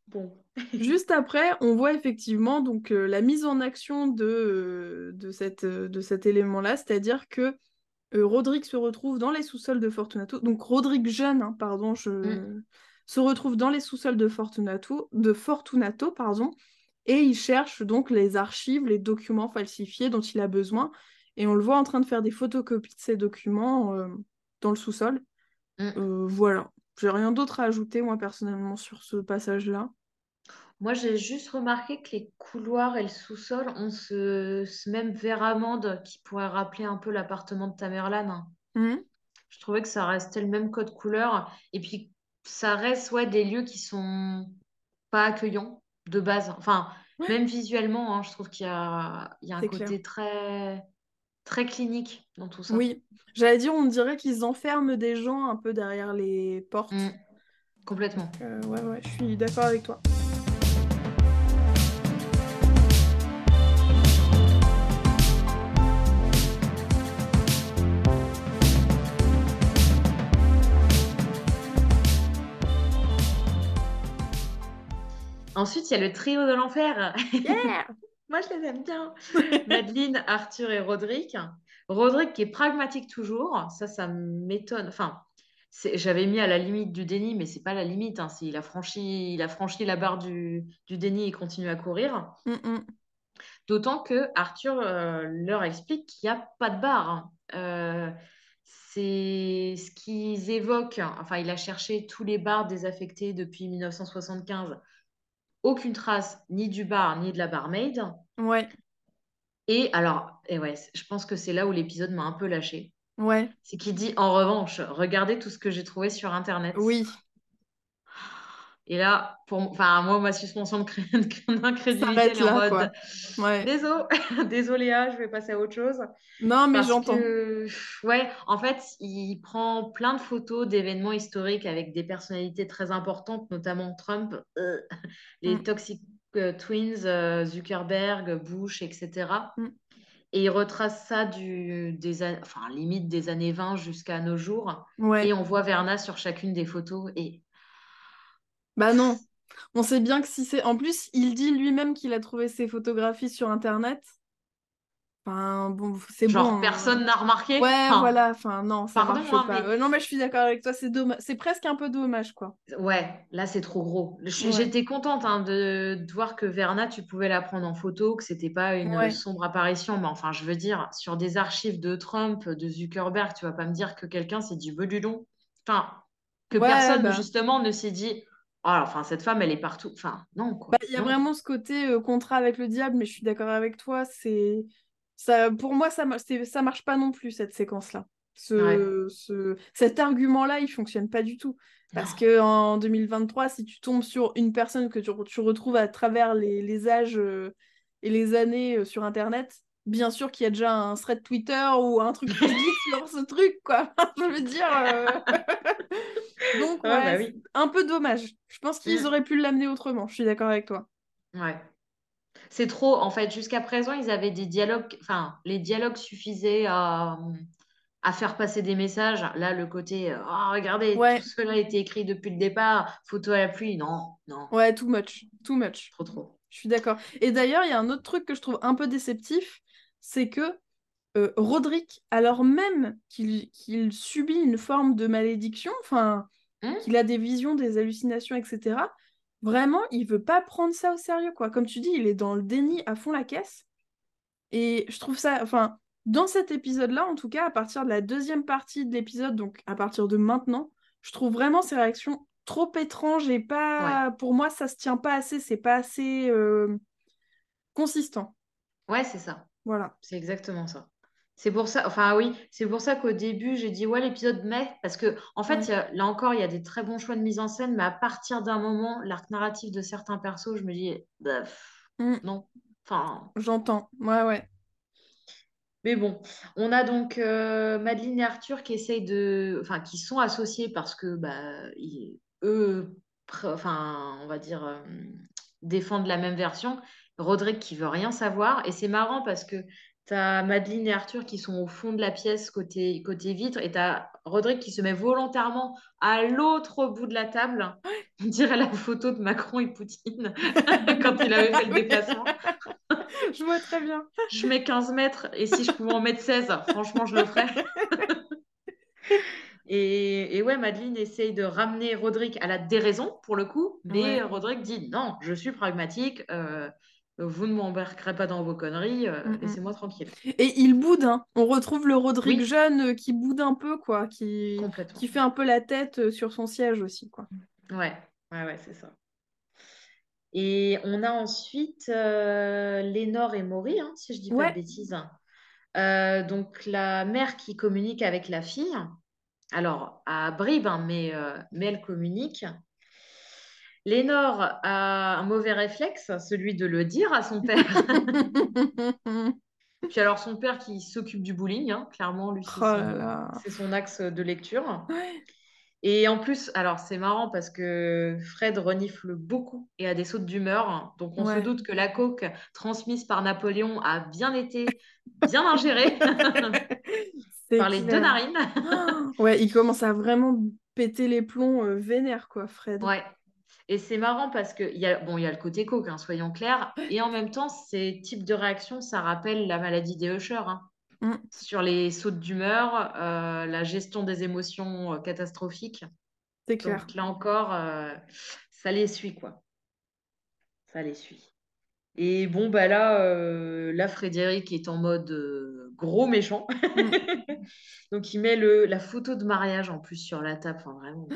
Bon. Juste après, on voit effectivement donc euh, la mise en action de, euh, de, cette, euh, de cet élément-là, c'est-à-dire que euh, Roderick se retrouve dans les sous-sols de Fortunato. Donc Roderick jeune, hein, pardon, je... Mm. se retrouve dans les sous-sols de Fortunato, de Fortunato, pardon, et il cherche donc les archives, les documents falsifiés dont il a besoin. Et on le voit en train de faire des photocopies de ces documents euh, dans le sous-sol. Mm. Euh, voilà. J'ai rien d'autre à ajouter, moi, personnellement, sur ce passage-là. Moi, j'ai juste remarqué que les couloirs et le sous-sol ont ce, ce même verre amande qui pourrait rappeler un peu l'appartement de Tamerlan. Mhm. Je trouvais que ça restait le même code couleur. Et puis, ça reste ouais, des lieux qui sont pas accueillants de base. Enfin, Ouais. même visuellement, hein, je trouve qu'il y a, il y a un côté clair. très, très clinique dans tout ça. Oui, j'allais dire, on dirait qu'ils enferment des gens un peu derrière les portes. Mm, complètement. Euh, ouais, ouais, je suis d'accord avec toi. Ensuite, il y a le trio de l'enfer. Yeah (laughs) Moi, je les aime bien. Madeleine, (laughs) Arthur et Roderick. Roderick qui est pragmatique toujours, ça, ça m'étonne. Enfin, j'avais mis à la limite du déni, mais c'est pas la limite. hein. Il a franchi, il a franchi la barre du, du déni et continue à courir. Mm, mm. D'autant que Arthur euh, leur explique qu'il n'y a pas de barre. hein. Euh, c'est ce qu'ils évoquent. Enfin, il a cherché tous les bars désaffectés depuis 1975. Aucune trace ni du bar ni de la barmaid. Ouais, Et alors, et ouais, je pense que c'est là où l'épisode m'a un peu lâché. ouais, C'est qu'il dit, en revanche, regardez tout ce que j'ai trouvé sur Internet. oui. Et là, pour enfin, moi, ma suspension (laughs) d'incrédulité, en là, quoi. mode Ouais. (laughs) désolé, désolé, ah, je vais passer à autre chose. Non, mais j'entends. que, ouais, en fait, il prend plein de photos d'événements historiques avec des personnalités très importantes, notamment Trump, euh, (laughs) les Mm. Toxic euh, Twins, euh, Zuckerberg, Bush, etc. Mm. Et il retrace ça du, des, enfin, limite des années 20 jusqu'à nos jours. Ouais. Et on voit Verna sur chacune des photos. Et Bah non. On sait bien que si c'est. En plus, il dit lui-même qu'il a trouvé ses photographies sur Internet. Enfin, bon, c'est genre, bon. hein. personne n'a remarqué. Ouais, Enfin, voilà. Enfin, non, ça pardon, marche hein, pas. mais- non, mais je suis d'accord avec toi. C'est dommage. C'est presque un peu dommage, quoi. Ouais, là c'est trop gros. Ouais. J'étais contente hein, de, de voir que Verna, tu pouvais la prendre en photo, que c'était pas une Ouais. sombre apparition. Mais enfin, je veux dire, sur des archives de Trump, de Zuckerberg, tu vas pas me dire que quelqu'un s'est dit bedulon. Enfin, que Ouais, personne bah. justement ne s'est dit, enfin cette femme elle est partout. Enfin, non quoi. Bah, il y a Non. vraiment ce côté euh, contrat avec le diable, mais je suis d'accord avec toi. C'est ça, pour moi, ça, ça marche pas non plus cette séquence-là. Ce, ce- cet argument-là, il fonctionne pas du tout. Parce Non. que en 2023, si tu tombes sur une personne que tu, tu retrouves à travers les, les âges euh, et les années euh, sur Internet, bien sûr qu'il y a déjà un thread Twitter ou un truc (laughs) Reddit sur ce truc, quoi. (laughs) Je veux dire. euh, (laughs) Donc, Ah, ouais, bah oui. un peu dommage. Je pense qu'ils Mm. auraient pu l'amener autrement. Je suis d'accord avec toi. Ouais. C'est trop, en fait, jusqu'à présent, ils avaient des dialogues, enfin, les dialogues suffisaient à, à faire passer des messages. Là, le côté, euh, oh, regardez, Ouais. tout cela a été écrit depuis le départ, photo à la pluie, non, non, Ouais, too much. Too much. trop, trop. Je suis d'accord. Et d'ailleurs, il y a un autre truc que je trouve un peu déceptif, c'est que euh, Roderick, alors même qu'il subit une forme de malédiction, enfin, Hmm? qu'il a des visions, des hallucinations, etc., vraiment, il veut pas prendre ça au sérieux, quoi. Comme tu dis, il est dans le déni à fond la caisse. Et je trouve ça, enfin, dans cet épisode-là, en tout cas, à partir de la deuxième partie de l'épisode, donc à partir de maintenant, je trouve vraiment ses réactions trop étranges et pas, pour moi, ça se tient pas assez, c'est pas assez euh, consistant. Ouais, c'est ça, Voilà. c'est exactement ça. C'est pour ça, enfin oui, c'est pour ça qu'au début, j'ai dit, ouais, l'épisode mai, parce que, en fait, Ouais. il y a- là encore, il y a des très bons choix de mise en scène, mais à partir d'un moment, l'arc narratif de certains persos, je me dis, bah, pff, Mm. non, enfin. J'entends. Ouais, ouais. Mais bon, on a donc euh, Madeleine et Arthur qui essayent de, enfin, qui sont associés parce que bah, ils- eux, enfin, on va dire, euh, défendent la même version. Roderick qui veut rien savoir. Et c'est marrant parce que tu as Madeleine et Arthur qui sont au fond de la pièce côté, côté vitre et tu as Roderick qui se met volontairement à l'autre bout de la table. (gasps) On dirait la photo de Macron et Poutine (laughs) quand il avait fait le déplacement. (laughs) Je vois très bien. Je mets 15 mètres et si je pouvais en mettre 16, franchement, je le ferais. (laughs) Et, et ouais, Madeleine essaye de ramener Roderick à la déraison pour le coup, mais Ouais. Roderick dit non, je suis pragmatique, euh, vous ne m'embarquerez pas dans vos conneries, euh, Mm, mm. laissez-moi tranquille. Et il boude, hein. On retrouve le Roderick Oui. jeune euh, qui boude un peu, quoi, qui... Fait un peu la tête euh, sur son siège aussi, quoi. Ouais, ouais, ouais, c'est ça. Et on a ensuite euh, Lénore et Maury, hein, si je dis pas de bêtises. Euh, donc la mère qui communique avec la fille, alors à bribes, hein, mais, mais elle communique. Lénore a un mauvais réflexe, celui de le dire à son père. (laughs) Puis alors son père qui s'occupe du bullying, hein, clairement, lui, c'est Oh son, c'est son axe de lecture. Ouais. Et en plus, alors c'est marrant parce que Fred renifle beaucoup et a des sautes d'humeur. Donc on se doute que la coke transmise par Napoléon a bien été bien ingérée (laughs) par les deux narines. (gasps) Ouais, il commence à vraiment péter les plombs euh, vénère, quoi, Fred. Ouais. Et c'est marrant parce que il y a, bon, y a le côté coke, hein, soyons clairs. Et en même temps, ces types de réactions, ça rappelle la maladie des Usher. hein. Mm. Sur les sautes d'humeur, euh, la gestion des émotions euh, catastrophiques. C'est clair. Donc là encore, euh, ça les suit, quoi. Ça les suit. Et bon, bah là, euh, là Frédéric est en mode gros méchant. Mm. (laughs) Donc il met le, la photo de mariage en plus sur la table. Enfin, vraiment,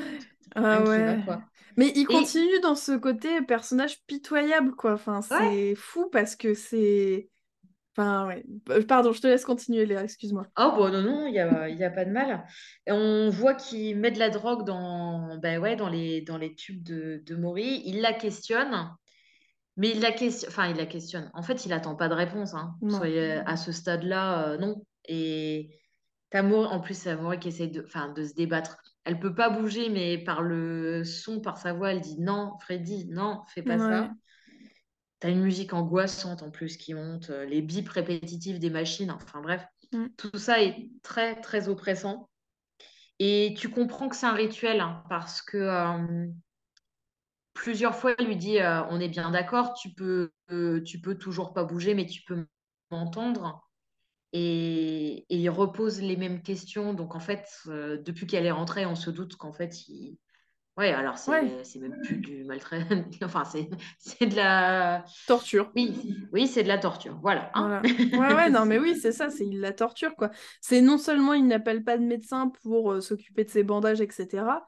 Ah va, ouais. quoi. Mais il continue dans ce côté personnage pitoyable, quoi. Enfin, c'est Ouais. fou parce que c'est... Enfin, ouais. P- Pardon, je te laisse continuer, Léa, excuse-moi. Oh, bon, non, non, il n'y a, il y a pas de mal. Et on voit qu'il met de la drogue dans, ben ouais, dans les, dans les tubes de, de Maury. Il la questionne, mais il la questionne, enfin, il la questionne. En fait, il n'attend pas de réponse. Hein. Soyez à ce stade-là, euh, non. Et t'as Maury, en plus, c'est Maury qui essaye de, enfin, de se débattre. Elle peut pas bouger, mais par le son, par sa voix, elle dit non, Freddy, non, fais pas Ouais. ça. T'as une musique angoissante en plus qui monte, euh, les bips répétitifs des machines, enfin bref, Mm. tout ça est très très oppressant. Et tu comprends que c'est un rituel hein, parce que euh, plusieurs fois elle lui dit euh, on est bien d'accord, tu peux euh, tu peux toujours pas bouger, mais tu peux m'entendre. Et, et il repose les mêmes questions. Donc en fait, euh, depuis qu'elle est rentrée, on se doute qu'en fait, il... ouais, alors c'est Ouais. même plus du maltrait, (laughs) enfin c'est de la Torture. oui, oui, c'est de la torture. Voilà. hein. Voilà. (laughs) Ouais, ouais, non, mais oui, c'est ça, c'est il la torture, quoi. C'est non seulement il n'appelle pas de médecin pour s'occuper de ses bandages, etc.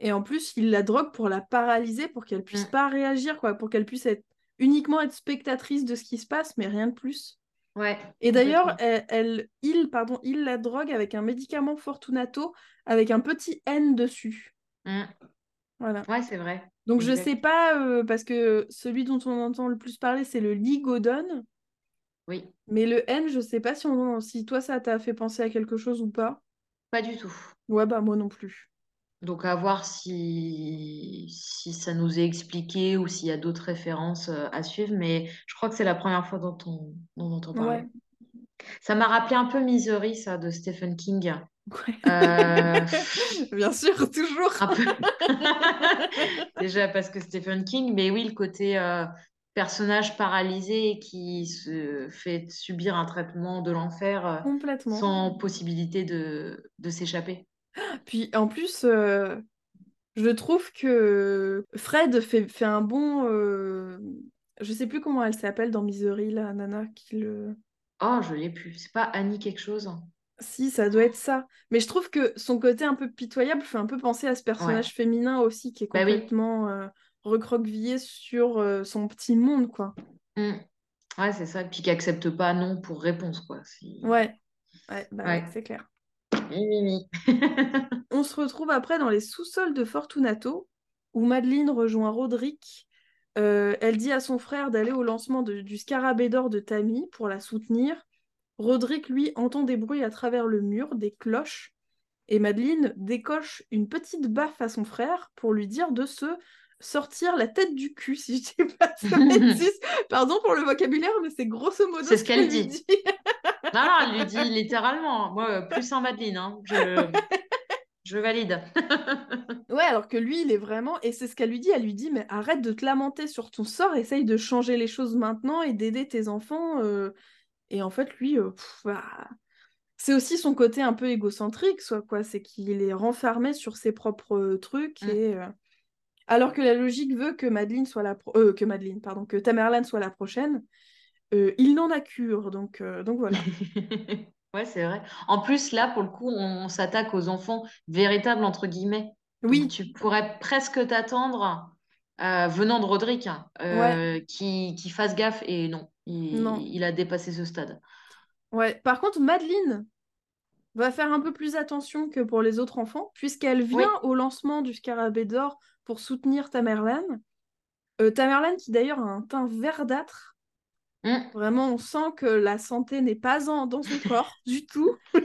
Et en plus, il la drogue pour la paralyser, pour qu'elle puisse Mm. pas réagir, quoi, pour qu'elle puisse être uniquement être spectatrice de ce qui se passe, mais rien de plus. Ouais. Et d'ailleurs, elle, elle- il, pardon, il la drogue avec un médicament Fortunato avec un petit N dessus. Mm. Voilà. Ouais, c'est vrai. Donc je sais pas, euh, parce que celui dont on entend le plus parler, c'est le Ligodone. Oui, Mais le N, je sais pas si, on... si toi ça t'a fait penser à quelque chose ou pas. pas du tout. Ouais, bah moi non plus. Donc à voir si, si ça nous est expliqué ou s'il y a d'autres références euh, à suivre, mais je crois que c'est la première fois dont on, dont on entend parler. Ouais. Ça m'a rappelé un peu Misery, ça, de Stephen King. Ouais. Euh, (laughs) Bien sûr, toujours. un peu. (laughs) Déjà parce que Stephen King, mais oui, le côté euh, personnage paralysé qui se fait subir un traitement de l'enfer euh, sans possibilité de, de s'échapper. Puis en plus, euh, je trouve que Fred fait, fait un bon. euh, Je sais plus comment elle s'appelle dans Misery, la nana qui le. Oh, je l'ai plus. C'est pas Annie quelque chose? Si, ça doit être ça. Mais je trouve que son côté un peu pitoyable fait un peu penser à ce personnage féminin aussi qui est Bah oui. complètement euh, recroquevillé sur son petit monde, quoi. Mm. Ouais, c'est ça. Puis qui accepte pas non pour réponse, quoi. Ouais, ouais, bah ouais, c'est clair. (laughs) On se retrouve après dans les sous-sols de Fortunato, où Madeleine rejoint Roderick. Euh, elle dit à son frère d'aller au lancement de- du scarabée d'or de Tammy pour la soutenir. Roderick, lui, entend des bruits à travers le mur, des cloches, et Madeleine décoche une petite baffe à son frère pour lui dire de se sortir la tête du cul, si je dis pas (laughs) bêtises. Pardon pour le vocabulaire, mais c'est grosso modo C'est ce qu'elle dit. (laughs) Non, non, elle lui dit littéralement. Moi, euh, plus un Madeleine. hein. Je... je valide. (laughs) Ouais, alors que lui, il est vraiment. Et c'est ce qu'elle lui dit. Elle lui dit Mais arrête de te lamenter sur ton sort, essaye de changer les choses maintenant et d'aider tes enfants. euh. Et en fait, lui, euh, pff, bah, c'est aussi son côté un peu égocentrique, soit quoi. C'est qu'il est renfermé sur ses propres trucs. Mm. Et, euh, Alors que la logique veut que Madeleine soit la. pro- que Madeleine, pardon, que Tamerlan soit la prochaine. Euh, il n'en a cure. Donc, euh, donc voilà. (laughs) Ouais, c'est vrai. En plus, là, pour le coup, on, on s'attaque aux enfants véritables, entre guillemets. Donc, Oui, tu pourrais presque t'attendre, euh, venant de Roderick, hein, euh, qui, qui fasse gaffe. Et non, il, Non. il a dépassé ce stade. Ouais, par contre, Madeleine va faire un peu plus attention que pour les autres enfants, puisqu'elle vient Oui. au lancement du Scarabée d'Or pour soutenir Tamerlan. Tamerlan qui d'ailleurs a un teint verdâtre. Mm. Vraiment, on sent que la santé n'est pas en- dans son corps (laughs) du tout. (laughs)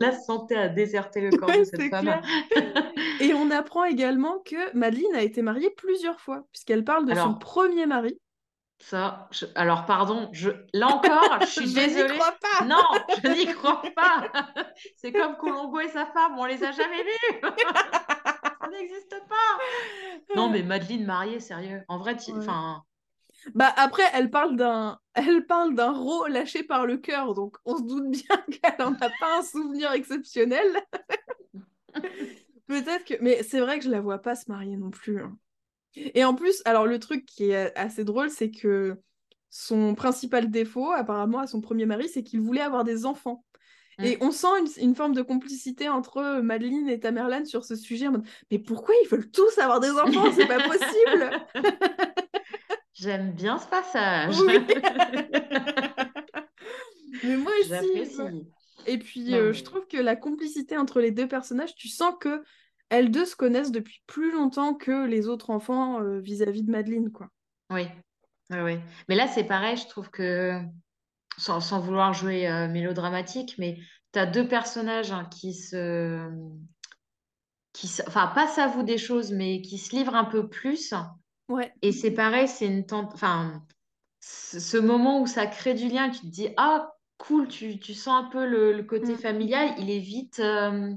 La santé a déserté le corps Ouais, de cette femme. (laughs) Et on apprend également que Madeleine a été mariée plusieurs fois, puisqu'elle parle de son premier mari. Ça, je- alors pardon, je... là encore, je suis Je n'y désolée. crois pas Non, je n'y crois pas. C'est comme Colombo et sa femme, on les a jamais vus. Ça n'existe pas. Non, mais Madeleine mariée, sérieux. En vrai, Ouais. enfin, Bah après, elle parle d'un, (laughs) elle parle d'un ro lâché par le cœur, donc on se doute bien (laughs) qu'elle en a pas un souvenir exceptionnel. Peut-être que, mais c'est vrai que je la vois pas se marier non plus. hein. Et en plus, alors le truc qui est assez drôle, c'est que son principal défaut, apparemment, à son premier mari, c'est qu'il voulait avoir des enfants. Et Mm. on sent une, une forme de complicité entre Madeleine et Tamerlan sur ce sujet. en mode, Mais pourquoi ils veulent tous avoir des enfants? C'est pas possible (laughs) J'aime bien ce passage. (laughs) Mais moi aussi. Et puis, euh, je trouve que la complicité entre les deux personnages, tu sens que elles deux se connaissent depuis plus longtemps que les autres enfants euh, vis-à-vis de Madeleine, quoi. Oui. oui, Mais là, c'est pareil, je trouve que, sans, vouloir jouer euh, mélodramatique, mais tu as deux personnages hein, qui se... Qui Enfin, pas s'avouent des choses, mais qui se livrent un peu plus. Ouais. Et c'est pareil, c'est une tente... Enfin, ce moment où ça crée du lien, tu te dis, ah, cool, tu, sens un peu le, côté mm. familial, il est vite, euh,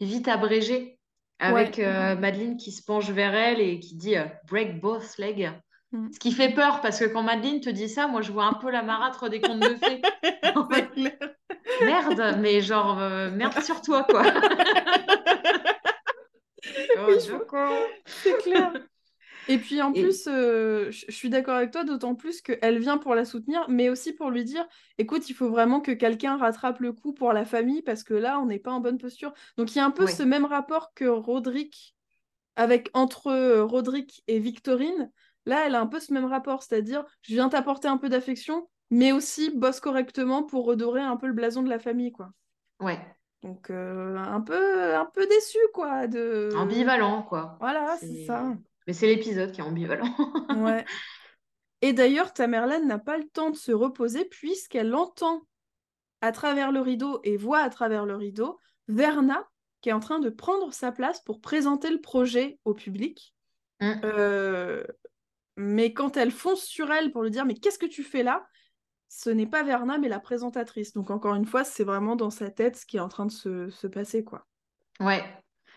vite abrégé avec euh, Madeleine qui se penche vers elle et qui dit euh, break both legs. Mm. Ce qui fait peur parce que quand Madeleine te dit ça, moi je vois un peu la marâtre des contes de fées. (laughs) merde, mais genre merde sur toi quoi. (laughs) oh, C'est clair. Et puis en plus, euh, je suis d'accord avec toi, d'autant plus qu'elle vient pour la soutenir, mais aussi pour lui dire, écoute, il faut vraiment que quelqu'un rattrape le coup pour la famille, parce que là, on n'est pas en bonne posture. Donc il y a un peu ce même rapport que Roderick, avec entre euh, Roderick et Victorine. Là, elle a un peu ce même rapport, c'est-à-dire, je viens t'apporter un peu d'affection, mais aussi bosse correctement pour redorer un peu le blason de la famille, quoi. Ouais. Donc euh, un peu un peu déçu quoi de ambivalent quoi. Voilà, c'est ça. Mais c'est l'épisode qui est ambivalent. ouais. (laughs) Et d'ailleurs, Tamerlane n'a pas le temps de se reposer puisqu'elle entend à travers le rideau et voit à travers le rideau Verna qui est en train de prendre sa place pour présenter le projet au public. Mm. Euh, mais quand elle fonce sur elle pour lui dire mais qu'est-ce que tu fais là? Ce n'est pas Verna mais la présentatrice. Donc encore une fois, c'est vraiment dans sa tête ce qui est en train de se, se passer quoi. Ouais,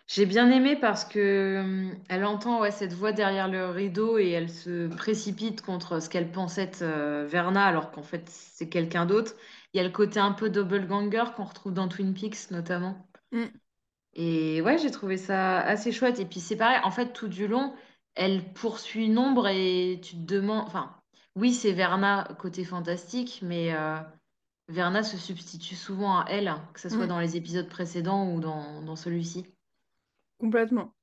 j'ai bien aimé parce que hum, elle entend ouais, cette voix derrière le rideau et elle se précipite contre ce qu'elle pensait être euh, Verna alors qu'en fait c'est quelqu'un d'autre. Il y a le côté un peu double ganger qu'on retrouve dans Twin Peaks notamment. Mm. Et ouais, j'ai trouvé ça assez chouette. Et puis c'est pareil, en fait tout du long, elle poursuit une ombre et tu te demandes, enfin oui c'est Verna côté fantastique, mais euh, Verna se substitue souvent à elle, que ce soit mm. dans les épisodes précédents ou dans, dans celui-ci. Complètement.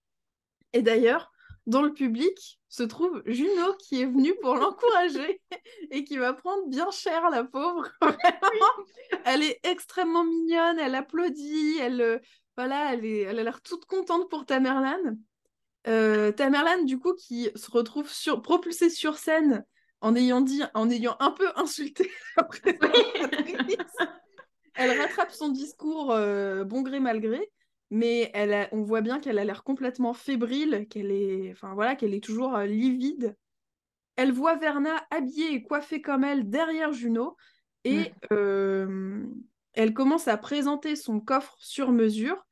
Et d'ailleurs, dans le public se trouve Juno qui est venue pour (laughs) l'encourager (laughs) et qui va prendre bien cher la pauvre. (laughs) elle est extrêmement mignonne, elle applaudit, elle euh, voilà, elle, est, elle a l'air toute contente pour Tamerlan. Euh, Tamerlan du coup qui se retrouve sur, propulsée sur scène en ayant dit, en ayant un peu insulté la elle rattrape son discours euh, bon gré mal gré mais elle on voit bien qu'elle a l'air complètement fébrile, qu'elle est, enfin voilà, qu'elle est toujours euh, livide. Elle voit Verna habillée et coiffée comme elle derrière Juno et euh, elle commence à présenter son coffre sur mesure.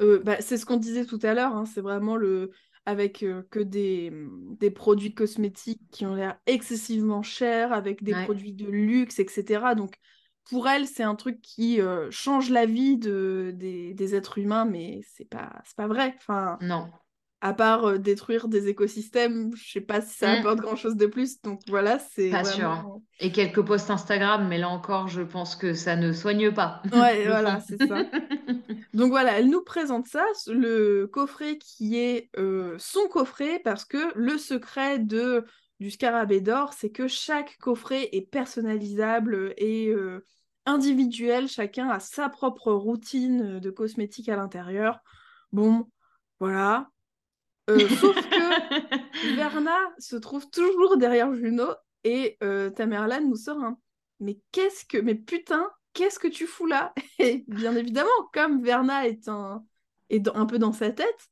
Euh, bah, c'est ce qu'on disait tout à l'heure, hein, c'est vraiment le avec que des, des, produits cosmétiques qui ont l'air excessivement chers, avec des produits de luxe, etc. Donc pour elle, c'est un truc qui euh, change la vie de, des, êtres humains, mais c'est pas, pas vrai. Enfin, non. À part euh, détruire des écosystèmes, je sais pas si ça mm. apporte grand chose de plus. Donc voilà, c'est. Pas sûr. Et quelques posts Instagram, mais là encore, je pense que ça ne soigne pas. Ouais, (laughs) voilà, c'est ça. Donc voilà, elle nous présente ça, le coffret qui est euh, son coffret, parce que le secret de du scarabée d'or, c'est que chaque coffret est personnalisable et euh, individuel, chacun a sa propre routine de cosmétiques à l'intérieur. Bon, voilà. Euh, (laughs) sauf que Verna se trouve toujours derrière Juno et euh, Tamerlan nous sort un Mais qu'est-ce que. Mais putain, qu'est-ce que tu fous là? (laughs) Et bien évidemment, comme Verna est un, est un peu dans sa tête,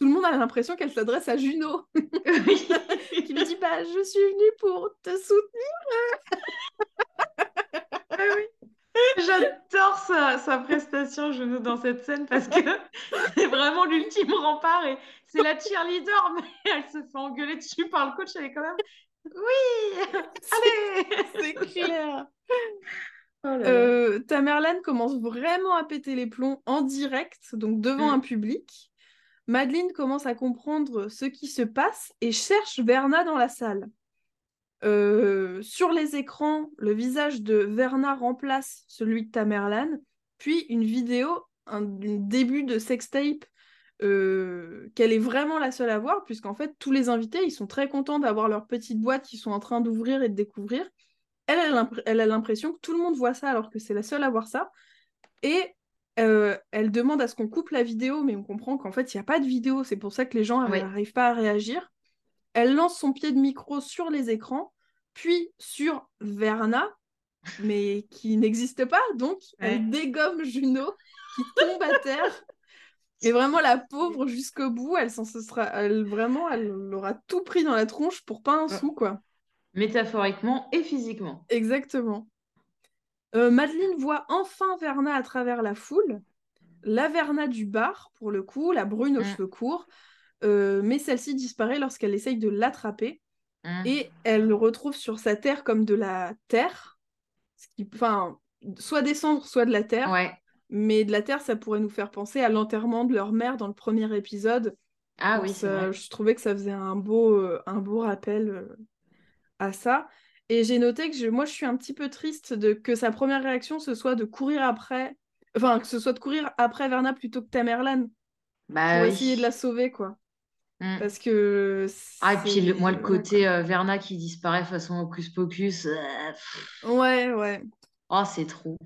tout le monde a l'impression qu'elle s'adresse à Juno. (laughs) qui lui dit bah, Je suis venue pour te soutenir. (laughs) ah oui. J'adore sa, sa, prestation, Juno, dans cette scène parce que (laughs) c'est vraiment l'ultime rempart et c'est la cheerleader, mais elle se fait engueuler dessus par le coach. Elle est quand même Oui Allez C'est clair oh euh, Tamerlan commence vraiment à péter les plombs en direct, donc devant mm. un public. Madeleine commence à comprendre ce qui se passe et cherche Verna dans la salle. Euh, sur les écrans, le visage de Verna remplace celui de Tamerlan, puis une vidéo, un, début de sextape qu'elle est vraiment la seule à voir, puisqu'en fait, tous les invités, ils sont très contents d'avoir leur petite boîte qu'ils sont en train d'ouvrir et de découvrir. Elle, elle a l'impression que tout le monde voit ça alors que c'est la seule à voir ça. Et elle demande à ce qu'on coupe la vidéo, mais on comprend qu'en fait, il n'y a pas de vidéo. C'est pour ça que les gens n'arrivent pas à réagir. Elle lance son pied de micro sur les écrans, puis sur Verna, (laughs) mais qui n'existe pas. Donc, elle dégomme Juno, qui tombe à terre. Et vraiment, la pauvre, jusqu'au bout, elle, s'en sera, elle vraiment, elle aura tout pris dans la tronche pour pas un sou, quoi. Métaphoriquement et physiquement. Exactement. Euh, Madeleine voit enfin Verna à travers la foule. La Verna du bar, pour le coup, la brune aux mm. cheveux courts. Euh, mais celle-ci disparaît lorsqu'elle essaye de l'attraper. Mm. Et elle le retrouve sur sa terre comme de la terre. Ce qui, enfin, soit des cendres, soit de la terre. Mais de la terre, ça pourrait nous faire penser à l'enterrement de leur mère dans le premier épisode. Ah oui, Je trouvais que ça faisait un beau, euh, un beau rappel à ça. Et j'ai noté que je, moi, je suis un petit peu triste de que sa première réaction, ce soit de courir après, enfin, que ce soit de courir après Verna plutôt que Tamerlan. Bah, pour essayer de la sauver, quoi. Mm. Parce que. Ah, et puis moi, le côté euh, Verna qui disparaît façon Hocus Pocus. Euh, ouais, ouais. Oh, c'est trop.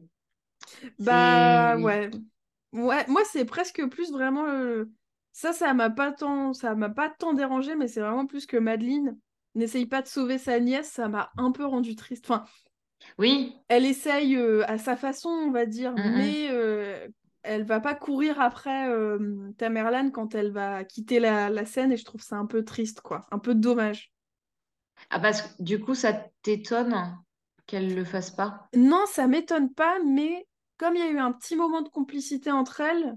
Bah, ouais. Ouais, moi, c'est presque plus vraiment. Ça, ça m'a pas tant, ça m'a pas tant dérangé, mais c'est vraiment plus que Madeleine n'essaye pas de sauver sa nièce, ça m'a un peu rendu triste. Enfin, oui. Elle essaye euh, à sa façon, on va dire, mm, mm. mais euh, elle va pas courir après euh, Tamerlan quand elle va quitter la, scène et je trouve ça un peu triste, quoi. Un peu dommage. Ah, parce que du coup, ça t'étonne qu'elle le fasse pas? Non, ça m'étonne pas, mais comme il y a eu un petit moment de complicité entre elles,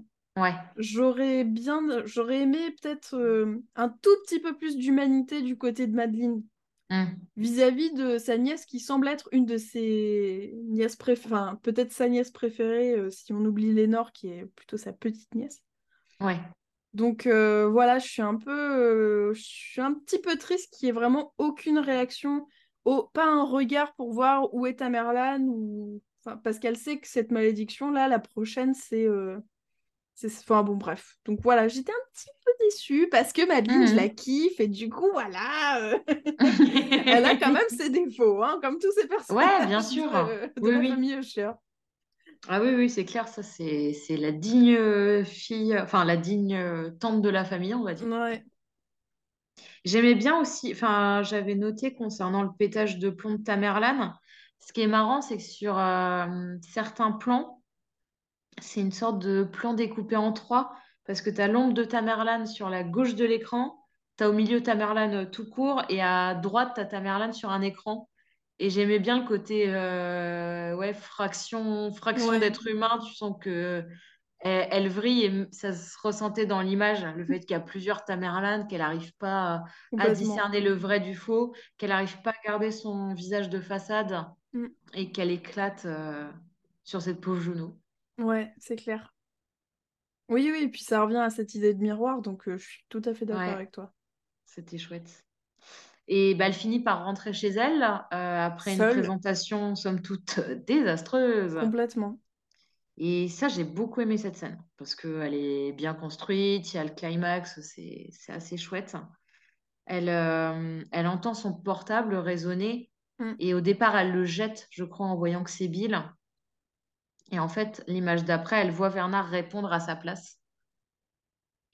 J'aurais bien, j'aurais aimé peut-être euh, un tout petit peu plus d'humanité du côté de Madeleine mmh. vis-à-vis de sa nièce qui semble être une de ses nièces préférées, enfin peut-être sa nièce préférée euh, si on oublie Lénore qui est plutôt sa petite nièce. Ouais. Donc euh, voilà, je suis un peu, je suis un petit peu triste qu'il n'y ait vraiment aucune réaction, au... pas un regard pour voir où est Tamerlan ou, parce qu'elle sait que cette malédiction là, la prochaine c'est Enfin bon, bref. Donc voilà, j'étais un petit peu déçue parce que Madeleine, je mmh. la kiffe et du coup, voilà. Euh, (laughs) elle a quand même ses (laughs) défauts, hein, comme tous ces personnages. Ouais, bien sûr. De, oui, la oui. famille Ah oui, oui, c'est clair, ça, c'est la digne fille, enfin, la digne tante de la famille, on va dire. Ouais. J'aimais bien aussi, enfin, j'avais noté concernant le pétage de plomb de Tamerlan, ce qui est marrant, c'est que sur euh, certains plans, c'est une sorte de plan découpé en trois parce que tu as l'ombre de Tamerlan sur la gauche de l'écran, tu as au milieu Tamerlan euh, tout court et à droite, tu as Tamerlan sur un écran. Et j'aimais bien le côté euh, ouais, fraction, fraction d'être humain. Tu sens que elle, vrille et ça se ressentait dans l'image, le fait qu'il y a plusieurs Tamerlan, qu'elle n'arrive pas à, discerner le vrai du faux, qu'elle n'arrive pas à garder son visage de façade mm. et qu'elle éclate euh, sur cette pauvre genou. Ouais, c'est clair. Oui, oui, et puis ça revient à cette idée de miroir, donc euh, je suis tout à fait d'accord avec toi. C'était chouette. Et bah, elle finit par rentrer chez elle euh, après une présentation, somme toute, désastreuse. Complètement. Et ça, j'ai beaucoup aimé cette scène parce qu'elle est bien construite, il y a le climax, c'est assez chouette. Elle, euh, elle entend son portable résonner mm. et au départ, elle le jette, je crois, en voyant que c'est Bill. Et en fait, l'image d'après, elle voit Bernard répondre à sa place.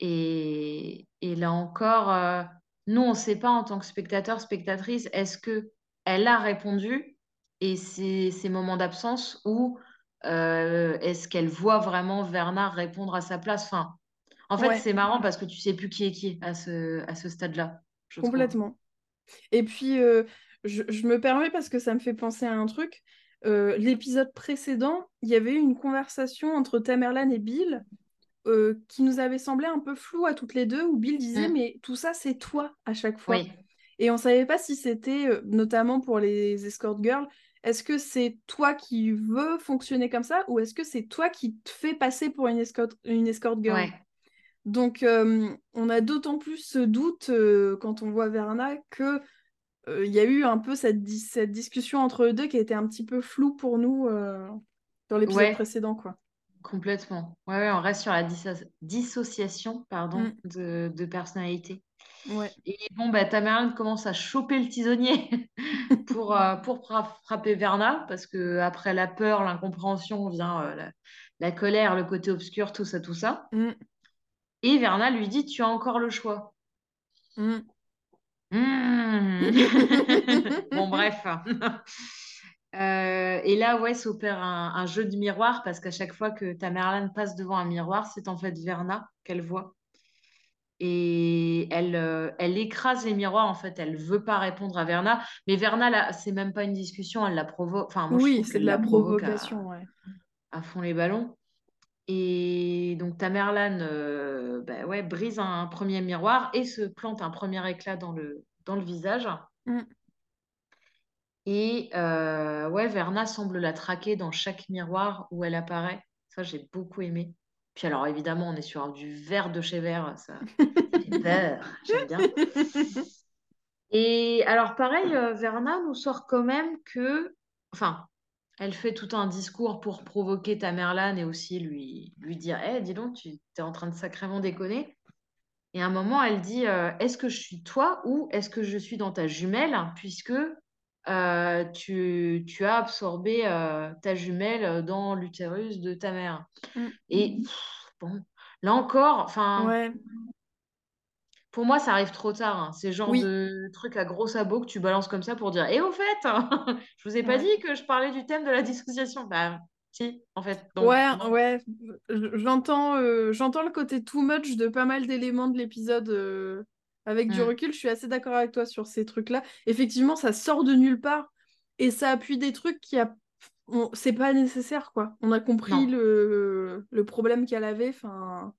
Et, là encore, euh, nous, on ne sait pas en tant que spectateur, spectatrice, est-ce que elle a répondu et c'est ces moments d'absence ou euh, est-ce qu'elle voit vraiment Bernard répondre à sa place? Enfin, En fait, c'est marrant parce que tu sais plus qui est qui à ce, à ce stade-là. Complètement. Et puis, euh, je, je, me permets parce que ça me fait penser à un truc. Euh, l'épisode précédent, il y avait eu une conversation entre Tamerlan et Bill euh, qui nous avait semblé un peu floue à toutes les deux, où Bill disait mm. Mais tout ça, c'est toi à chaque fois. Et on ne savait pas si c'était, euh, notamment pour les escort girls, est-ce que c'est toi qui veux fonctionner comme ça ou est-ce que c'est toi qui te fais passer pour une escort, une escort girl? Donc, on a d'autant plus ce doute quand on voit Verna que il y a eu un peu cette, discussion entre eux deux qui a été un petit peu floue pour nous euh, dans l'épisode précédent. Quoi. Complètement. Ouais, ouais, on reste sur la disso- dissociation, pardon, Mm. de, de personnalité. Ouais. Et bon, bah, Tamerlane commence à choper le tisonnier (laughs) pour, euh, pour fra- frapper Verna, parce que après la peur, l'incompréhension vient euh, la, la colère, le côté obscur, tout ça, tout ça. Mm. Et Verna lui dit, tu as encore le choix. Mm. Hmm. (laughs) Bon, bref. (laughs) Euh, et là, ouais, s'opère un, un jeu de miroir parce qu'à chaque fois que Tamerlane passe devant un miroir, c'est en fait Verna qu'elle voit. Et elle, euh, elle écrase les miroirs, en fait, elle veut pas répondre à Verna. Mais Verna, là, c'est même pas une discussion, elle la provoque. Enfin, moi, Oui, c'est de la à, provocation, ouais. à fond les ballons. Et donc Tamerlane euh, bah ouais, brise un premier miroir et se plante un premier éclat dans le, dans le visage. Mm. Et euh, ouais, Verna semble la traquer dans chaque miroir où elle apparaît. Ça, j'ai beaucoup aimé. Puis alors, évidemment, on est sur du vert de chez vert. Ça, peur. (laughs) J'aime bien. Et alors, pareil, euh, Verna nous sort quand même que... Enfin, elle fait tout un discours pour provoquer Tamerlane et aussi lui, lui dire Eh, dis donc, tu es en train de sacrément déconner. Et à un moment, elle dit euh, Est-ce que je suis toi ou est-ce que je suis dans ta jumelle Puisque euh, tu, tu as absorbé euh, ta jumelle dans l'utérus de ta mère? Mm. Et pff, bon, là encore, enfin, Ouais. Pour moi, ça arrive trop tard. hein. C'est genre Oui. de truc à gros sabots que tu balances comme ça pour dire Et au fait, (laughs) je vous ai pas Ouais. dit que je parlais du thème de la dissociation. Bah, si, en fait. Donc, Ouais, non. ouais, j'entends euh, j'entends le côté too much de pas mal d'éléments de l'épisode. euh, avec du Mm. recul, je suis assez d'accord avec toi sur ces trucs-là. Effectivement, ça sort de nulle part et ça appuie des trucs qui a... c'est pas nécessaire, quoi. On a compris le, le problème qu'elle avait. Enfin,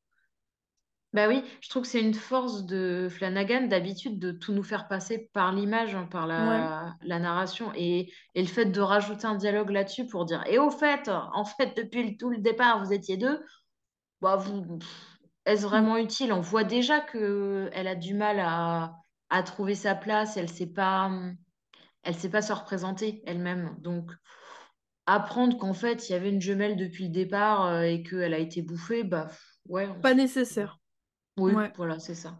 Bah oui, je trouve que c'est une force de Flanagan d'habitude de tout nous faire passer par l'image, hein, par la, la narration et, et le fait de rajouter un dialogue là-dessus pour dire Et au fait, en fait, depuis le- tout le départ, vous étiez deux, bah, vous, est-ce vraiment utile? On voit déjà que elle a du mal à, à trouver sa place, elle sait pas, elle sait pas se représenter elle-même. Donc, apprendre qu'en fait, il y avait une jumelle depuis le départ euh, et qu'elle a été bouffée, bah ouais, pas nécessaire. Oui, Ouais. voilà, c'est ça.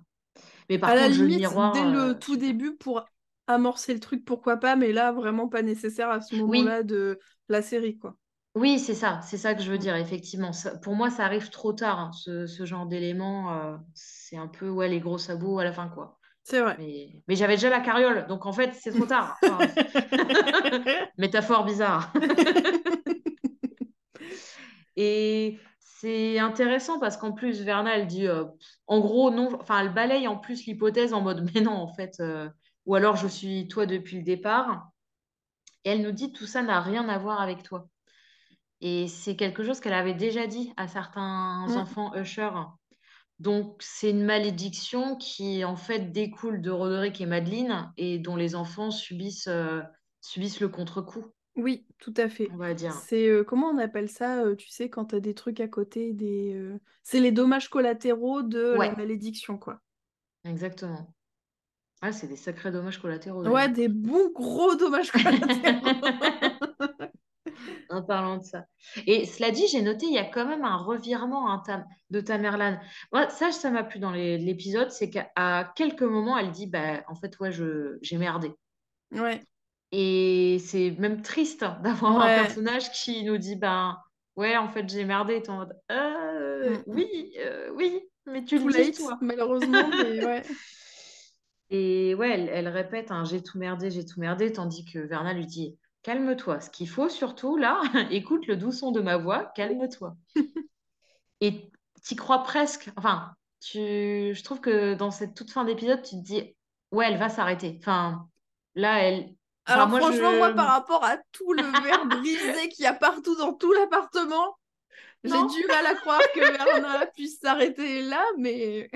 Mais par À contre, limite, miroir, dès euh, le tout super. début, pour amorcer le truc, pourquoi pas, mais là, vraiment pas nécessaire à ce Oui, moment-là de la série, quoi. oui, c'est ça, c'est ça que je veux dire, effectivement. Ça- pour moi, ça arrive trop tard, hein, ce, ce genre d'élément. euh, c'est un peu, ouais, les gros sabots à la fin, quoi. C'est vrai. Mais, mais j'avais déjà la carriole, donc en fait, c'est trop tard. Enfin, (laughs) (laughs) métaphore bizarre. (laughs) Et c'est intéressant parce qu'en plus, Verna, elle dit, euh, en gros, non, enfin, elle balaye en plus l'hypothèse en mode, (laughs) mais non, en fait, euh, ou alors je suis toi depuis le départ. Et elle nous dit, tout ça n'a rien à voir avec toi. Et c'est quelque chose qu'elle avait déjà dit à certains Mm. enfants Usher. Donc, c'est une malédiction qui, en fait, découle de Roderick et Madeleine et dont les enfants subissent, euh, subissent le contre-coup, Oui, tout à fait. on va dire. C'est euh, comment on appelle ça, euh, tu sais, quand t'as des trucs à côté, des euh, c'est les dommages collatéraux de la malédiction, quoi. exactement. Ah, c'est des sacrés dommages collatéraux, Ouais, d'ailleurs. des bons gros dommages (laughs) collatéraux. En parlant de ça. Et cela dit, j'ai noté, il y a quand même un revirement hein, Tam- de Tamerlane. Moi, ça, ça m'a plu dans les- l'épisode, c'est qu'à à quelques moments, elle dit, bah, en fait, ouais, je, j'ai merdé. Ouais, Et c'est même triste (laughs) d'avoir un personnage qui nous dit, ben, ouais, en fait, j'ai merdé. Et en mode, Euh, Mm. oui, euh, oui, mais tu le dis, toi. malheureusement, mais (laughs) ouais. Et ouais, elle, elle répète, hein, j'ai tout merdé, j'ai tout merdé, tandis que Verna lui dit, calme-toi. Ce qu'il faut surtout, là, (laughs) écoute le doux son de ma voix, calme-toi. Et t'y crois presque. Enfin, tu... je trouve que dans cette toute fin d'épisode, tu te dis, ouais, elle va s'arrêter. Enfin, là, elle... Enfin, Alors moi, franchement, moi, par rapport à tout le verre brisé qu'il y a partout dans tout l'appartement, j'ai du mal à croire que Verna puisse s'arrêter là, mais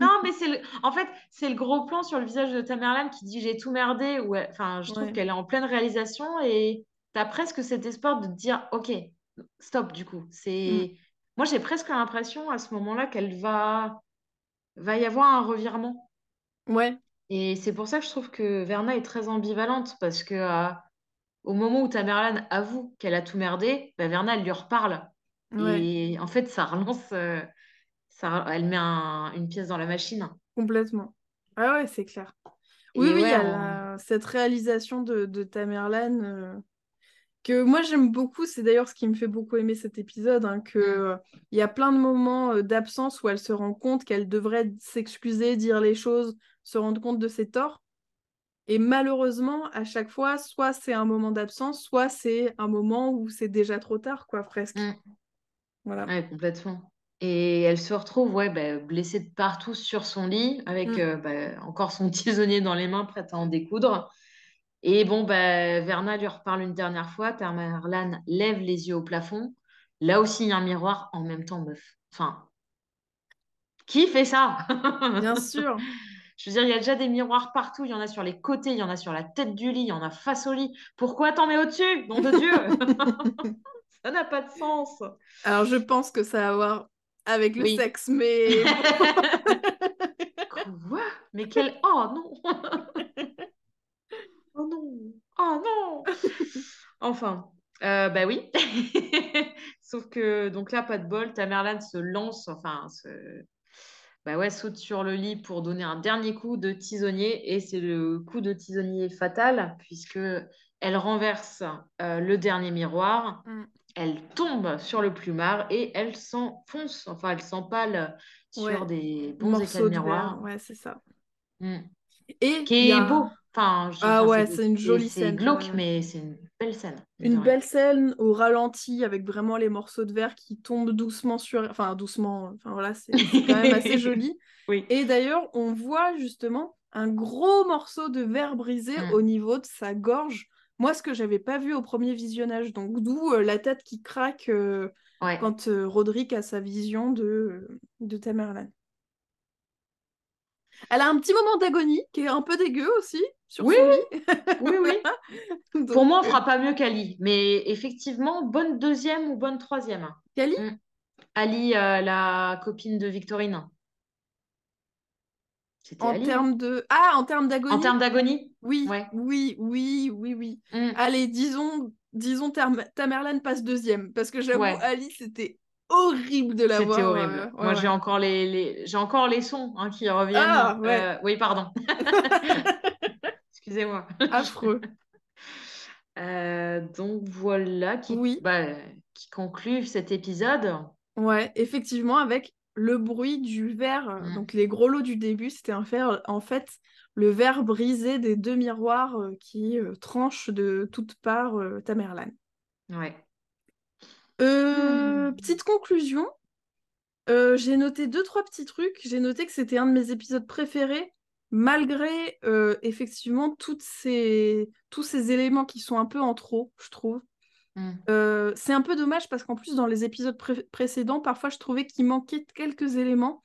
non, mais c'est le... En fait, c'est le gros plan sur le visage de Tamerlane qui dit, j'ai tout merdé. Ou elle- Enfin, je trouve ouais. qu'elle est en pleine réalisation et t'as presque cet espoir de te dire, ok, stop, du coup. Mm. C'est... Moi, j'ai presque l'impression à ce moment-là qu'elle va... va y avoir un revirement. Ouais, Et c'est pour ça que je trouve que Verna est très ambivalente, parce que euh, au moment où Tamerlane avoue qu'elle a tout merdé, bah, Verna, elle lui reparle. Et en fait, ça relance, euh, ça, elle met une pièce dans la machine. Complètement. Ah ouais, c'est clair. Oui, oui, il y a cette réalisation de, de Tamerlan euh, que moi j'aime beaucoup. C'est d'ailleurs ce qui me fait beaucoup aimer cet épisode, hein, que mm. euh, il y a plein de moments d'absence où elle se rend compte qu'elle devrait s'excuser, dire les choses, se rendre compte de ses torts. Et malheureusement, à chaque fois, soit c'est un moment d'absence, soit c'est un moment où c'est déjà trop tard, quoi, presque. Mm. Voilà. Ouais, complètement. Et elle se retrouve ouais, bah, blessée de partout sur son lit, avec mm. euh, bah, encore son tisonnier dans les mains, prête à en découdre. Et bon, bah, Verna lui reparle une dernière fois. Tamerlan lève les yeux au plafond. Là aussi, il y a un miroir en même temps, meuf. Enfin, qui fait ça? Bien (laughs) sûr. Je veux dire, il y a déjà des miroirs partout. Il y en a sur les côtés, il y en a sur la tête du lit, il y en a face au lit. Pourquoi t'en mets au-dessus Nom de Dieu (laughs) Ça n'a pas de sens. Alors, je pense que ça va avoir avec le sexe, mais. (laughs) Quoi? Mais quel. (laughs) Oh non Oh non Oh non Enfin, euh, bah oui. Sauf que, donc là, pas de bol, Tamerlan se lance, enfin, se... Bah ouais, saute sur le lit pour donner un dernier coup de tisonnier. Et c'est le coup de tisonnier fatal, puisque elle renverse euh, le dernier miroir. Mm elle tombe sur le plumard et elle s'enfonce, enfin elle s'empale sur des bons éclats de miroir. Ouais, c'est ça. Mm. Et qui est beau. Enfin, ah ouais, c'est une jolie scène. C'est glauque, mais c'est une belle scène. Une belle scène au ralenti avec vraiment les morceaux de verre qui tombent doucement sur. Enfin, doucement. Enfin voilà, c'est quand même assez (laughs) joli. Oui. Et d'ailleurs, on voit justement un gros morceau de verre brisé mm. au niveau de sa gorge moi, ce que j'avais pas vu au premier visionnage, donc d'où euh, la tête qui craque euh, quand euh, Roderick a sa vision de, de Tamerlan. Elle a un petit moment d'agonie qui est un peu dégueu aussi. Sur oui, (laughs) oui, oui, (laughs) oui. Pour moi, on fera pas mieux qu'Ali, mais effectivement, bonne deuxième ou bonne troisième. Kali mm. Ali, la copine de Victorine. En termes de ah en termes d'agonie? En termes d'agonie? Oui, oui, oui, oui, oui. Mm. Allez, disons, disons Tamerlan passe deuxième parce que j'avoue Ali c'était horrible de la voir. C'était horrible. Moi j'ai encore les, j'ai encore les sons hein, qui reviennent. Ah, euh, oui pardon. (laughs) (laughs) Excusez-moi. Affreux. Euh, donc voilà qui, oui. bah, qui conclut cet épisode. Ouais, effectivement, avec le bruit du verre, euh, mmh. donc les gros lots du début, c'était en fait le verre brisé des deux miroirs euh, qui euh, tranchent de toutes parts Tamerlan. Ouais. Mmh. Petite conclusion, j'ai noté deux, trois petits trucs. J'ai noté que c'était un de mes épisodes préférés, malgré effectivement toutes ces... tous ces éléments qui sont un peu en trop, je trouve. Mm. Euh, c'est un peu dommage parce qu'en plus, dans les épisodes précédents, parfois, je trouvais qu'il manquait quelques éléments.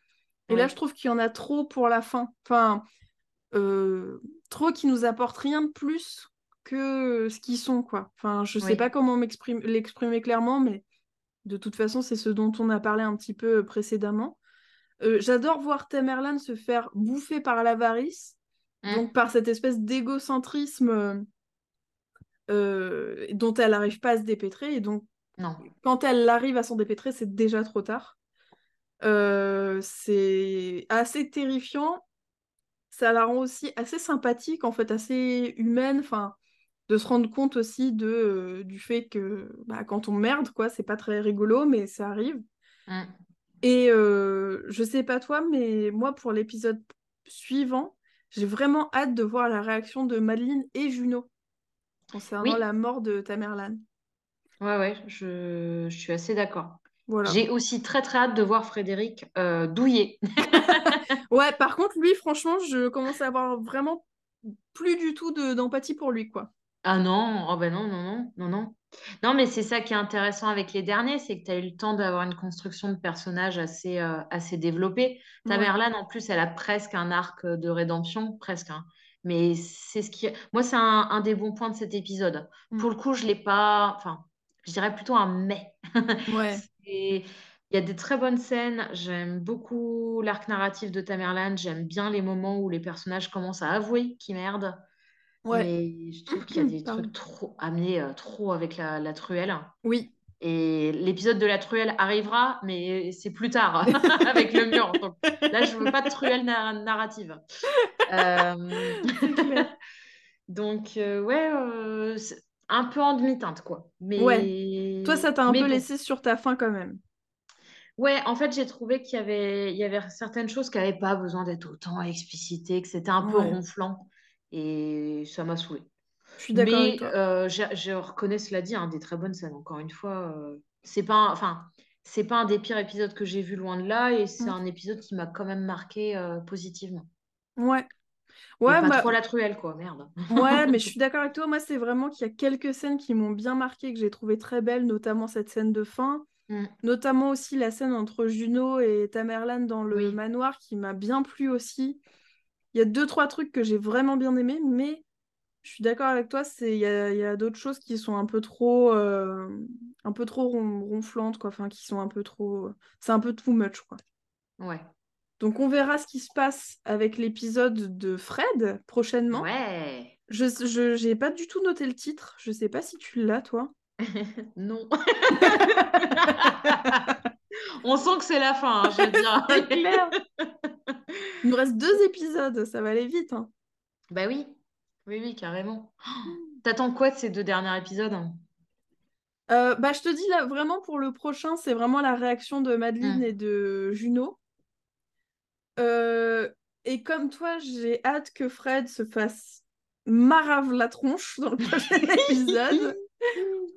Et là, je trouve qu'il y en a trop pour la fin. Enfin, euh, trop qui nous apportent rien de plus que ce qu'ils sont, quoi. Enfin, je sais pas comment l'exprimer clairement, mais de toute façon, c'est ce dont on a parlé un petit peu précédemment. Euh, j'adore voir Tamerlan se faire bouffer par l'avarice, mm. donc par cette espèce d'égocentrisme euh, dont elle n'arrive pas à se dépêtrer. Et donc, quand elle arrive à s'en dépêtrer, c'est déjà trop tard. Euh, c'est assez terrifiant. Ça la rend aussi assez sympathique, en fait, assez humaine. Enfin, de se rendre compte aussi de, euh, du fait que bah, quand on merde, quoi, c'est pas très rigolo, mais ça arrive. Mm. Et je sais pas toi, mais moi, pour l'épisode suivant, j'ai vraiment hâte de voir la réaction de Madeline et Juno concernant la mort de Tamerlan. Ouais, ouais, je, suis assez d'accord. J'ai aussi très très hâte de voir Frédéric euh, douiller. (laughs) ouais, par contre, lui, franchement, je commence à avoir vraiment plus du tout d'empathie pour lui, quoi. Ah non, oh ben non, non, non, non, non. Non, mais c'est ça qui est intéressant avec les derniers, c'est que tu as eu le temps d'avoir une construction de personnage assez, euh, assez développée. Tamerlan, en plus, elle a presque un arc de rédemption, presque. Hein. Mais c'est ce qui. Moi, c'est un, des bons points de cet épisode. Mm. Pour le coup, je l'ai pas. Enfin, je dirais plutôt un mais. (laughs) Ouais. Il y a des très bonnes scènes. J'aime beaucoup l'arc narratif de Tamerlan. J'aime bien les moments où les personnages commencent à avouer qu'ils merdent. Ouais. Mais je trouve qu'il y a des (coughs) trucs trop amenés euh, trop avec la, truelle. Oui. Et l'épisode de la truelle arrivera, mais c'est plus tard, (laughs) avec le mur. Donc là, je veux pas de truelle narrative. Euh, (laughs) (laughs) donc, euh, ouais, euh, un peu en demi-teinte, quoi. Mais... Ouais. Toi, ça t'a un peu laissé sur ta faim quand même. Ouais, en fait, j'ai trouvé qu'il y avait, il y avait certaines choses qui n'avaient pas besoin d'être autant explicitées, que c'était un peu ronflant. Et ça m'a saoulé. Je suis d'accord avec toi. Euh, je, reconnais cela dit, hein, des très bonnes scènes. Encore une fois, euh, c'est pas, enfin, c'est pas un des pires épisodes que j'ai vu loin de là, et c'est mm. un épisode qui m'a quand même marqué euh, positivement. Ouais. Ouais, pas bah trop la truelle, quoi, merde. (laughs) ouais, mais je suis d'accord avec toi. Moi, c'est vraiment qu'il y a quelques scènes qui m'ont bien marqué, que j'ai trouvé très belles, notamment cette scène de fin. Mm. Notamment aussi la scène entre Juno et Tamerlan dans le manoir qui m'a bien plu aussi. Il y a deux, trois trucs que j'ai vraiment bien aimé, mais je suis d'accord avec toi, il y a, d'autres choses qui sont un peu trop, euh, un peu trop ronflantes, quoi. Enfin, qui sont un peu trop. C'est un peu too much, quoi. Ouais. Donc, on verra ce qui se passe avec l'épisode de Fred prochainement. Ouais. Je n'ai pas du tout noté le titre. Je sais pas si tu l'as, toi. (laughs) non. (laughs) on sent que c'est la fin, hein, je veux dire. (laughs) clair. Il nous reste deux épisodes, ça va aller vite. Hein. Bah oui. Oui, oui, carrément. (gasps) T'attends quoi de ces deux derniers épisodes? Euh, bah, je te dis là, vraiment pour le prochain, c'est vraiment la réaction de Madeleine hmm. et de Juno. Euh, et comme toi, j'ai hâte que Fred se fasse marave la tronche dans le prochain (laughs) épisode. (laughs)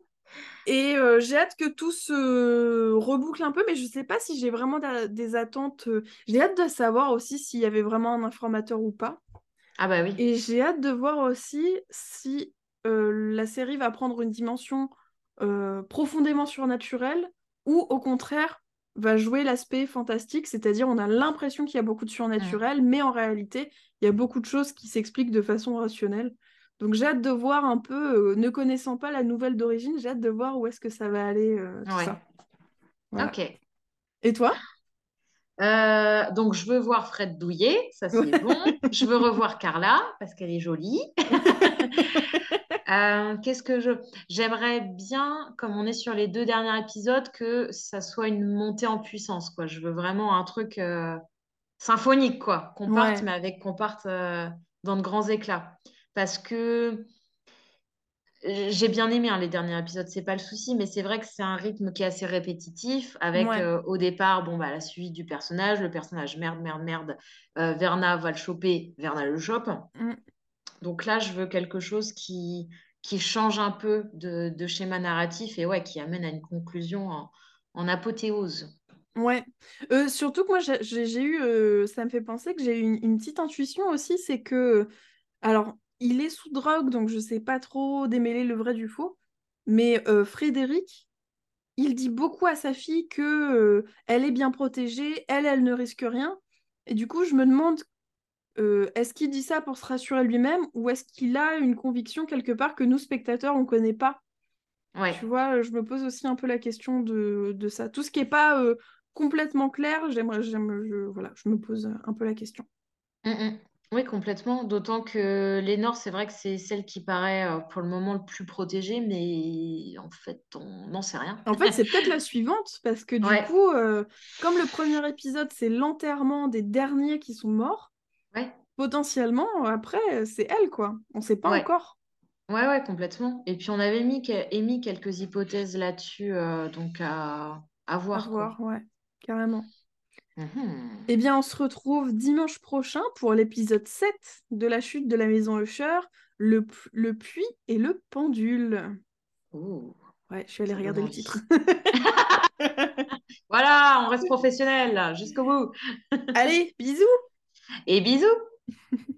Et euh, j'ai hâte que tout se reboucle un peu, mais je sais pas si j'ai vraiment des attentes. J'ai hâte de savoir aussi s'il y avait vraiment un informateur ou pas. Ah bah oui. Et j'ai hâte de voir aussi si euh, la série va prendre une dimension euh, profondément surnaturelle ou au contraire va jouer l'aspect fantastique, c'est-à-dire on a l'impression qu'il y a beaucoup de surnaturel, mais en réalité, il y a beaucoup de choses qui s'expliquent de façon rationnelle. Donc j'ai hâte de voir un peu, euh, ne connaissant pas la nouvelle d'origine, j'ai hâte de voir où est-ce que ça va aller, tout ça. Ok. Et toi? Euh, donc, je veux voir Fred Douillet, ça c'est bon. (laughs) Je veux revoir Carla parce qu'elle est jolie. (laughs) Euh, qu'est-ce que je. J'aimerais bien, comme on est sur les deux derniers épisodes, que ça soit une montée en puissance. Quoi. Je veux vraiment un truc euh, symphonique, quoi. Qu'on parte, mais avec qu'on parte dans de grands éclats. Parce que j'ai bien aimé hein, les derniers épisodes, c'est pas le souci, mais c'est vrai que c'est un rythme qui est assez répétitif, avec euh, au départ, bon, bah, la suite du personnage, le personnage merde, merde, merde, euh, Verna va le choper, Verna le chope. Mm. Donc là, je veux quelque chose qui, qui change un peu de, schéma narratif et ouais, qui amène à une conclusion en, apothéose. Ouais, euh, surtout que moi j'ai eu, ça me fait penser que j'ai eu une, une petite intuition aussi, c'est que, alors il est sous drogue, donc je sais pas trop démêler le vrai du faux. Mais euh, Frédéric, il dit beaucoup à sa fille que euh, elle est bien protégée, elle, elle ne risque rien. Et du coup, je me demande, euh, est-ce qu'il dit ça pour se rassurer lui-même ou est-ce qu'il a une conviction quelque part que nous, spectateurs, on connaît pas? Ouais. Tu vois, je me pose aussi un peu la question de, ça. Tout ce qui n'est pas complètement clair, j'aimerais, je, voilà, je me pose un peu la question. Mmh, mmh. Oui, complètement. D'autant que Lénore, c'est vrai que c'est celle qui paraît euh, pour le moment le plus protégée, mais en fait, on n'en sait rien. En fait, c'est peut-être la suivante, parce que du coup, euh, comme le premier épisode, c'est l'enterrement des derniers qui sont morts, ouais. potentiellement, après, c'est elle, quoi. On ne sait pas encore. Ouais, ouais, complètement. Et puis, on avait mis, émis quelques hypothèses là-dessus, euh, donc à, voir. À voir, ouais, carrément. Mhm. Eh bien, on se retrouve dimanche prochain pour l'épisode 7 de la chute de la maison Usher, le, le puits et le pendule. Ouais, je suis allée regarder le titre. (laughs) voilà, on reste professionnel jusqu'au bout. Allez, bisous. Et bisous. (laughs)